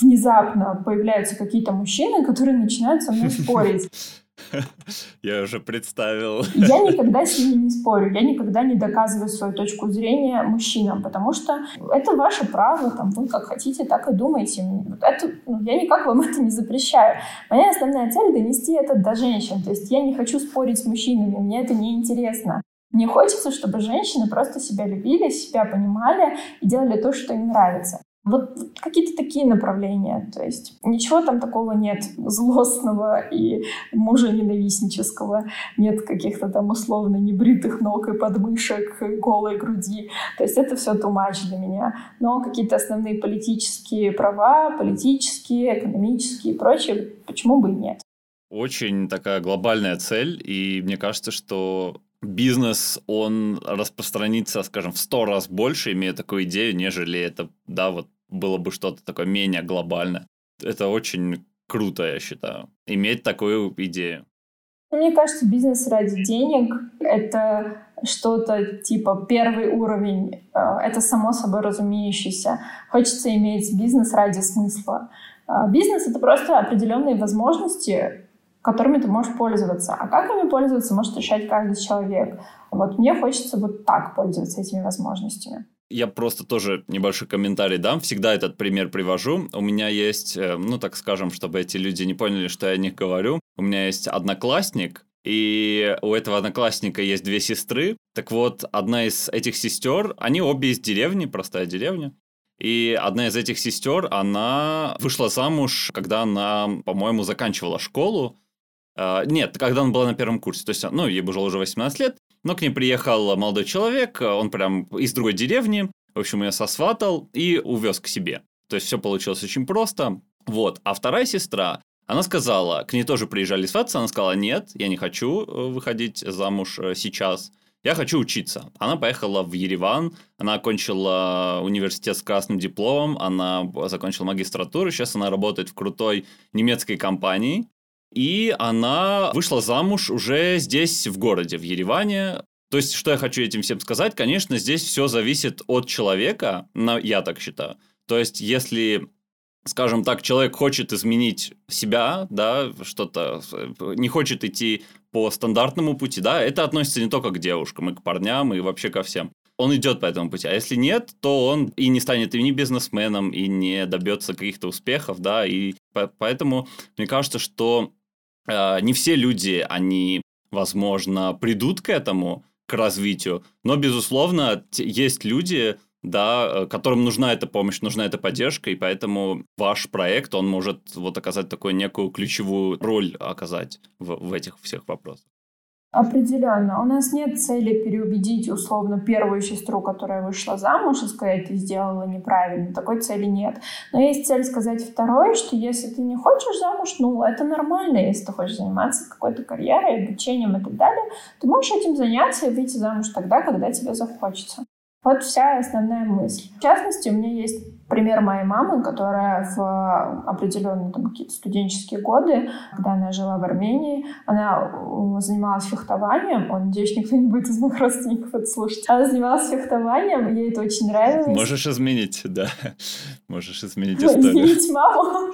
внезапно появляются какие-то мужчины, которые начинают со мной спорить. Я уже представил. Я никогда с ними не спорю, я никогда не доказываю свою точку зрения мужчинам, потому что это ваше право, там, вы как хотите, так и думаете. Это, ну, я никак вам это не запрещаю. Моя основная цель — донести это до женщин. То есть я не хочу спорить с мужчинами, мне это не интересно. Мне хочется, чтобы женщины просто себя любили, себя понимали и делали то, что им нравится. Вот какие-то такие направления. То есть ничего там такого нет злостного и мужа ненавистнического. Нет каких-то там условно небритых ног и подмышек, и голой груди. То есть это все much для меня. Но какие-то основные политические права, политические, экономические и прочее, почему бы и нет? Очень такая глобальная цель, и мне кажется, что бизнес, он распространится, скажем, в сто раз больше, имея такую идею, нежели это, да, вот было бы что-то такое менее глобальное. Это очень круто, я считаю, иметь такую идею. Мне кажется, бизнес ради денег — это что-то типа первый уровень. Э, это само собой разумеющееся. Хочется иметь бизнес ради смысла. Э, бизнес — это просто определенные возможности, которыми ты можешь пользоваться. А как ими пользоваться, может решать каждый человек. Вот мне хочется вот так пользоваться этими возможностями. Я просто тоже небольшой комментарий дам. Всегда этот пример привожу. У меня есть, э, ну так скажем, чтобы эти люди не поняли, что я о них говорю. У меня есть одноклассник, и у этого одноклассника есть две сестры. Так вот, одна из этих сестер, они обе из деревни, простая деревня. И одна из этих сестер, она вышла замуж, когда она, по-моему, заканчивала школу. Uh, нет, когда она была на первом курсе. То есть, ну, ей было уже 18 лет, но к ней приехал молодой человек, он прям из другой деревни, в общем, ее сосватал и увез к себе. То есть, все получилось очень просто. Вот. А вторая сестра, она сказала, к ней тоже приезжали свататься, она сказала, нет, я не хочу э, выходить замуж э, сейчас, я хочу учиться. Она поехала в Ереван, она окончила университет с красным дипломом, она закончила магистратуру, сейчас она работает в крутой немецкой компании, и она вышла замуж уже здесь, в городе, в Ереване. То есть, что я хочу этим всем сказать, конечно, здесь все зависит от человека, но я так считаю. То есть, если скажем так, человек хочет изменить себя, да, что-то, не хочет идти по стандартному пути, да, это относится не только к девушкам, и к парням, и вообще ко всем. Он идет по этому пути. А если нет, то он и не станет и не бизнесменом, и не добьется каких-то успехов, да, и поэтому мне кажется, что э, не все люди, они, возможно, придут к этому, к развитию, но, безусловно, есть люди, да, э, которым нужна эта помощь, нужна эта поддержка, и поэтому ваш проект, он может вот оказать такую некую ключевую роль оказать в, в этих всех вопросах. Определенно. У нас нет цели переубедить условно первую сестру, которая вышла замуж, и сказать, ты сделала неправильно. Такой цели нет. Но есть цель сказать второй, что если ты не хочешь замуж, ну, это нормально. Если ты хочешь заниматься какой-то карьерой, обучением и так далее, ты можешь этим заняться и выйти замуж тогда, когда тебе захочется. Вот вся основная мысль. В частности, у меня есть пример моей мамы, которая в определенные там, какие-то студенческие годы, когда она жила в Армении, она э, занималась фехтованием. Он, надеюсь, никто не будет из моих родственников это слушать. Она занималась фехтованием, ей это очень нравилось. Можешь изменить, да. Можешь изменить историю. Изменить маму.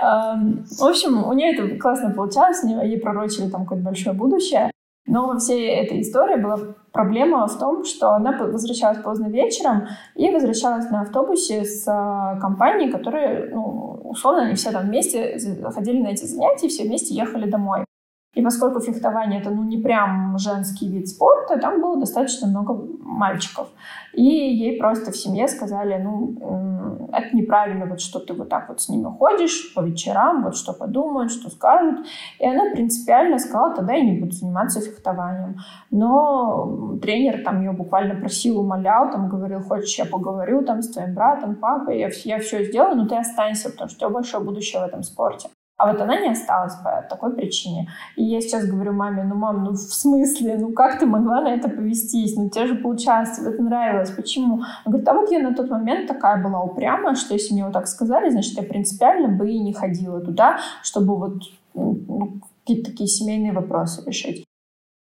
В общем, у нее это классно получалось, ей пророчили там какое-то большое будущее. Но во всей этой истории была проблема в том, что она возвращалась поздно вечером и возвращалась на автобусе с а, компанией, которые, ну, условно, они все там вместе ходили на эти занятия, все вместе ехали домой. И поскольку фехтование это ну не прям женский вид спорта, там было достаточно много мальчиков. И ей просто в семье сказали, ну, это неправильно, вот что ты вот так вот с ними ходишь по вечерам, вот что подумают, что скажут. И она принципиально сказала, тогда я не буду заниматься фехтованием. Но тренер там ее буквально просил, умолял, там говорил, хочешь, я поговорю там с твоим братом, папой, я, я все сделаю, но ты останься, потому что у тебя большое будущее в этом спорте. А вот она не осталась по такой причине. И я сейчас говорю маме, ну, мам, ну, в смысле, ну, как ты могла на это повестись? Ну, тебе же получалось, тебе это нравилось. Почему? Она говорит, а вот я на тот момент такая была упрямая, что если мне вот так сказали, значит, я принципиально бы и не ходила туда, чтобы вот ну, какие-то такие семейные вопросы решить.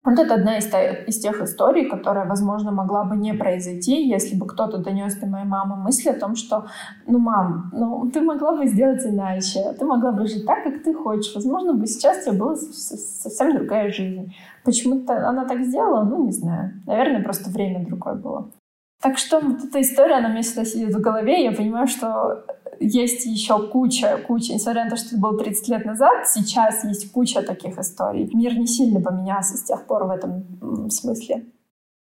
Вот это одна из, из тех историй, которая, возможно, могла бы не произойти, если бы кто-то донес до моей мамы мысли о том, что, ну, мам, ну, ты могла бы сделать иначе, ты могла бы жить так, как ты хочешь. Возможно, бы сейчас у тебя была совсем другая жизнь. Почему-то она так сделала, ну, не знаю. Наверное, просто время другое было. Так что вот эта история, она мне всегда сидит в голове, я понимаю, что есть еще куча, куча, несмотря на то, что это было 30 лет назад, сейчас есть куча таких историй. Мир не сильно поменялся с тех пор в этом смысле.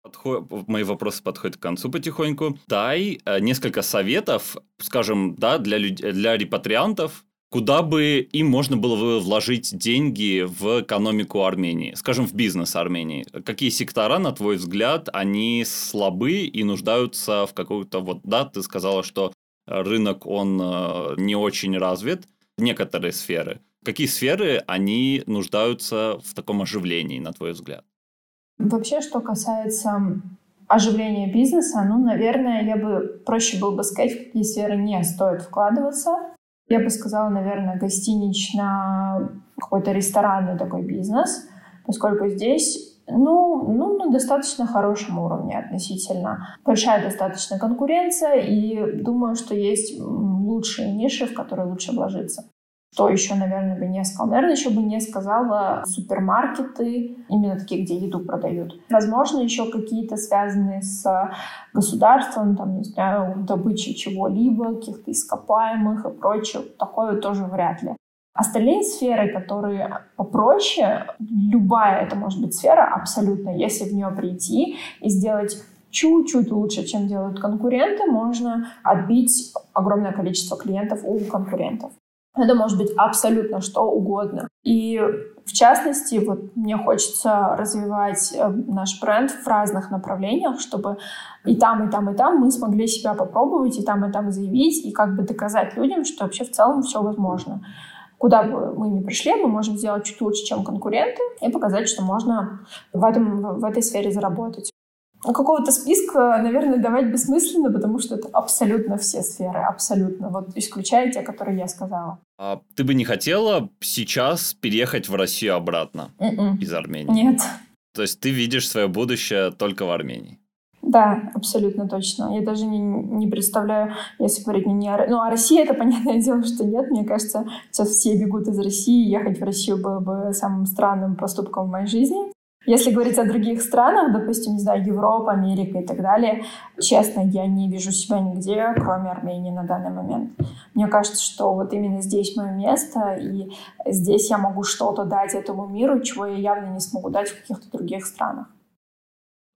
Подход, мои вопросы подходят к концу потихоньку. Дай э, несколько советов, скажем, да, для, люд... для репатриантов, куда бы им можно было бы вложить деньги в экономику Армении, скажем, в бизнес Армении? Какие сектора, на твой взгляд, они слабы и нуждаются в какой-то, вот, да, ты сказала, что рынок, он э, не очень развит, некоторые сферы. Какие сферы, они нуждаются в таком оживлении, на твой взгляд? Вообще, что касается оживления бизнеса, ну, наверное, я бы проще было бы сказать, в какие сферы не стоит вкладываться. Я бы сказала, наверное, гостинично, какой-то ресторанный такой бизнес, поскольку здесь ну, ну, на достаточно хорошем уровне относительно. Большая достаточно конкуренция, и думаю, что есть лучшие ниши, в которые лучше вложиться. Что еще, наверное, бы не сказала? Наверное, еще бы не сказала супермаркеты, именно такие, где еду продают. Возможно, еще какие-то связанные с государством, там, не знаю, добычей чего-либо, каких-то ископаемых и прочее. Такое тоже вряд ли. Остальные сферы, которые попроще, любая это может быть сфера абсолютно, если в нее прийти и сделать чуть-чуть лучше, чем делают конкуренты, можно отбить огромное количество клиентов у конкурентов. Это может быть абсолютно что угодно. И в частности, вот мне хочется развивать э, наш бренд в разных направлениях, чтобы и там, и там, и там мы смогли себя попробовать, и там, и там заявить, и как бы доказать людям, что вообще в целом все возможно. Куда бы мы ни пришли, мы можем сделать чуть лучше, чем конкуренты, и показать, что можно в, этом, в этой сфере заработать. Какого-то списка, наверное, давать бессмысленно, потому что это абсолютно все сферы, абсолютно. Вот исключая те, которые я сказала. А ты бы не хотела сейчас переехать в Россию обратно Mm-mm. М-м. из Армении? Нет. То есть ты видишь свое будущее только в Армении? Да, абсолютно точно. Я даже не, не представляю, если говорить не о... Ну, а Россия, это понятное дело, что нет. Мне кажется, сейчас все бегут из России. Ехать в Россию было бы самым странным поступком в моей жизни. Если говорить о других странах, допустим, не знаю, Европа, Америка и так далее, честно, я не вижу себя нигде, кроме Армении на данный момент. Мне кажется, что вот именно здесь мое место, и здесь я могу что-то дать этому миру, чего я явно не смогу дать в каких-то других странах.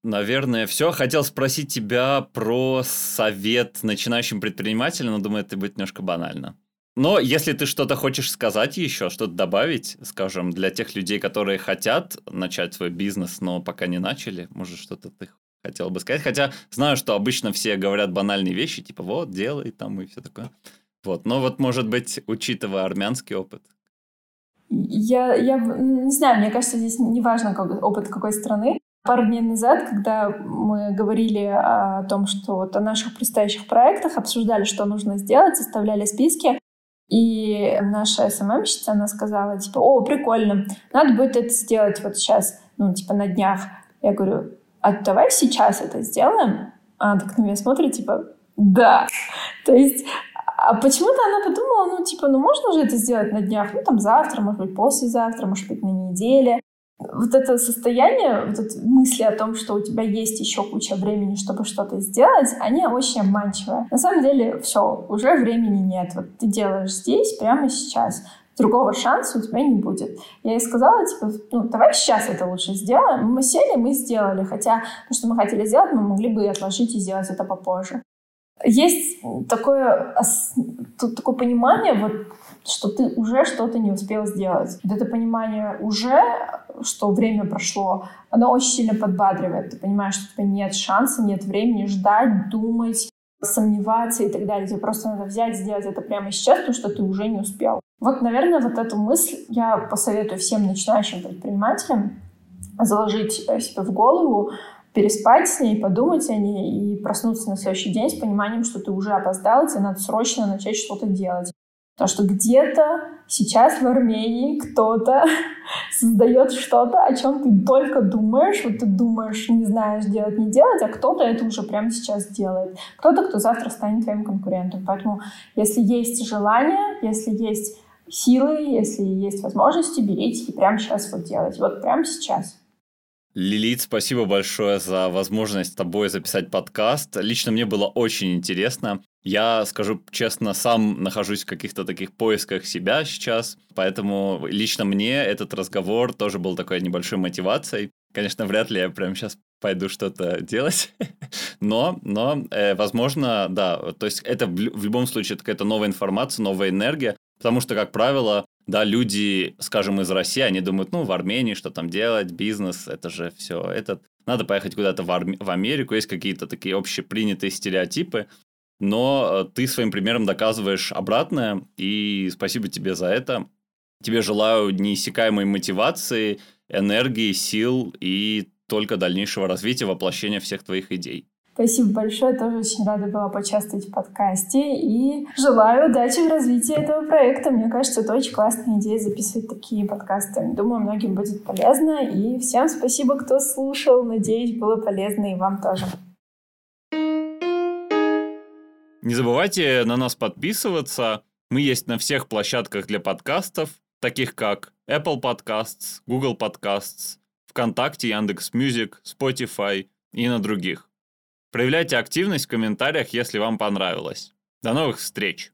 Наверное, все. Хотел спросить тебя про совет начинающим предпринимателям, но думаю, это будет немножко банально. Но если ты что-то хочешь сказать еще, что-то добавить, скажем, для тех людей, которые хотят начать свой бизнес, но пока не начали, может, что-то ты хотел бы сказать. Хотя знаю, что обычно все говорят банальные вещи, типа вот, делай там и все такое. Вот. Но вот, может быть, учитывая армянский опыт. Я, я не знаю, мне кажется, здесь не важно как, опыт какой страны. Пару дней назад, когда мы говорили о том, что вот о наших предстоящих проектах, обсуждали, что нужно сделать, составляли списки, и наша СММщица, она сказала, типа, о, прикольно, надо будет это сделать вот сейчас, ну, типа, на днях. Я говорю, а давай сейчас это сделаем? Она так на меня смотрит, типа, да. То есть а почему-то она подумала, ну, типа, ну, можно же это сделать на днях, ну, там, завтра, может быть, послезавтра, может быть, на неделе вот это состояние, вот эти мысли о том, что у тебя есть еще куча времени, чтобы что-то сделать, они очень обманчивые. На самом деле, все, уже времени нет. Вот ты делаешь здесь, прямо сейчас. Другого шанса у тебя не будет. Я ей сказала, типа, ну, давай сейчас это лучше сделаем. Мы сели, мы сделали. Хотя то, что мы хотели сделать, мы могли бы и отложить и сделать это попозже. Есть такое, тут такое понимание, вот, что ты уже что-то не успел сделать. Это понимание уже, что время прошло, оно очень сильно подбадривает. Ты понимаешь, что у тебя нет шанса, нет времени ждать, думать, сомневаться и так далее. Тебе просто надо взять, сделать это прямо сейчас, потому что ты уже не успел. Вот, наверное, вот эту мысль я посоветую всем начинающим предпринимателям заложить себе в голову, переспать с ней, подумать о ней и проснуться на следующий день с пониманием, что ты уже опоздал, и тебе надо срочно начать что-то делать. Потому что где-то сейчас в Армении кто-то создает что-то, о чем ты только думаешь, вот ты думаешь, не знаешь, делать, не делать, а кто-то это уже прямо сейчас делает. Кто-то, кто завтра станет твоим конкурентом. Поэтому если есть желание, если есть силы, если есть возможности, берите и прямо сейчас вот делать. Вот прямо сейчас. Лилит, спасибо большое за возможность с тобой записать подкаст. Лично мне было очень интересно. Я, скажу честно, сам нахожусь в каких-то таких поисках себя сейчас, поэтому лично мне этот разговор тоже был такой небольшой мотивацией. Конечно, вряд ли я прямо сейчас пойду что-то делать, но, но э, возможно, да, то есть это в, в любом случае какая-то новая информация, новая энергия, потому что, как правило, да, люди, скажем, из России, они думают, ну, в Армении что там делать, бизнес, это же все, этот, надо поехать куда-то в, Арм... в Америку, есть какие-то такие общепринятые стереотипы, но э, ты своим примером доказываешь обратное, и спасибо тебе за это. Тебе желаю неиссякаемой мотивации, энергии, сил и только дальнейшего развития, воплощения всех твоих идей. Спасибо большое, тоже очень рада была поучаствовать в подкасте и желаю удачи в развитии этого проекта. Мне кажется, это очень классная идея записывать такие подкасты. Думаю, многим будет полезно. И всем спасибо, кто слушал. Надеюсь, было полезно и вам тоже. Не забывайте на нас подписываться, Мы есть на всех площадках для подкастов, таких как Apple Podcasts, Google Podcasts, ВКонтакте, Яндекс.Мьюзик, Spotify и на других. Проявляйте активность в комментариях, если вам понравилось. До новых встреч!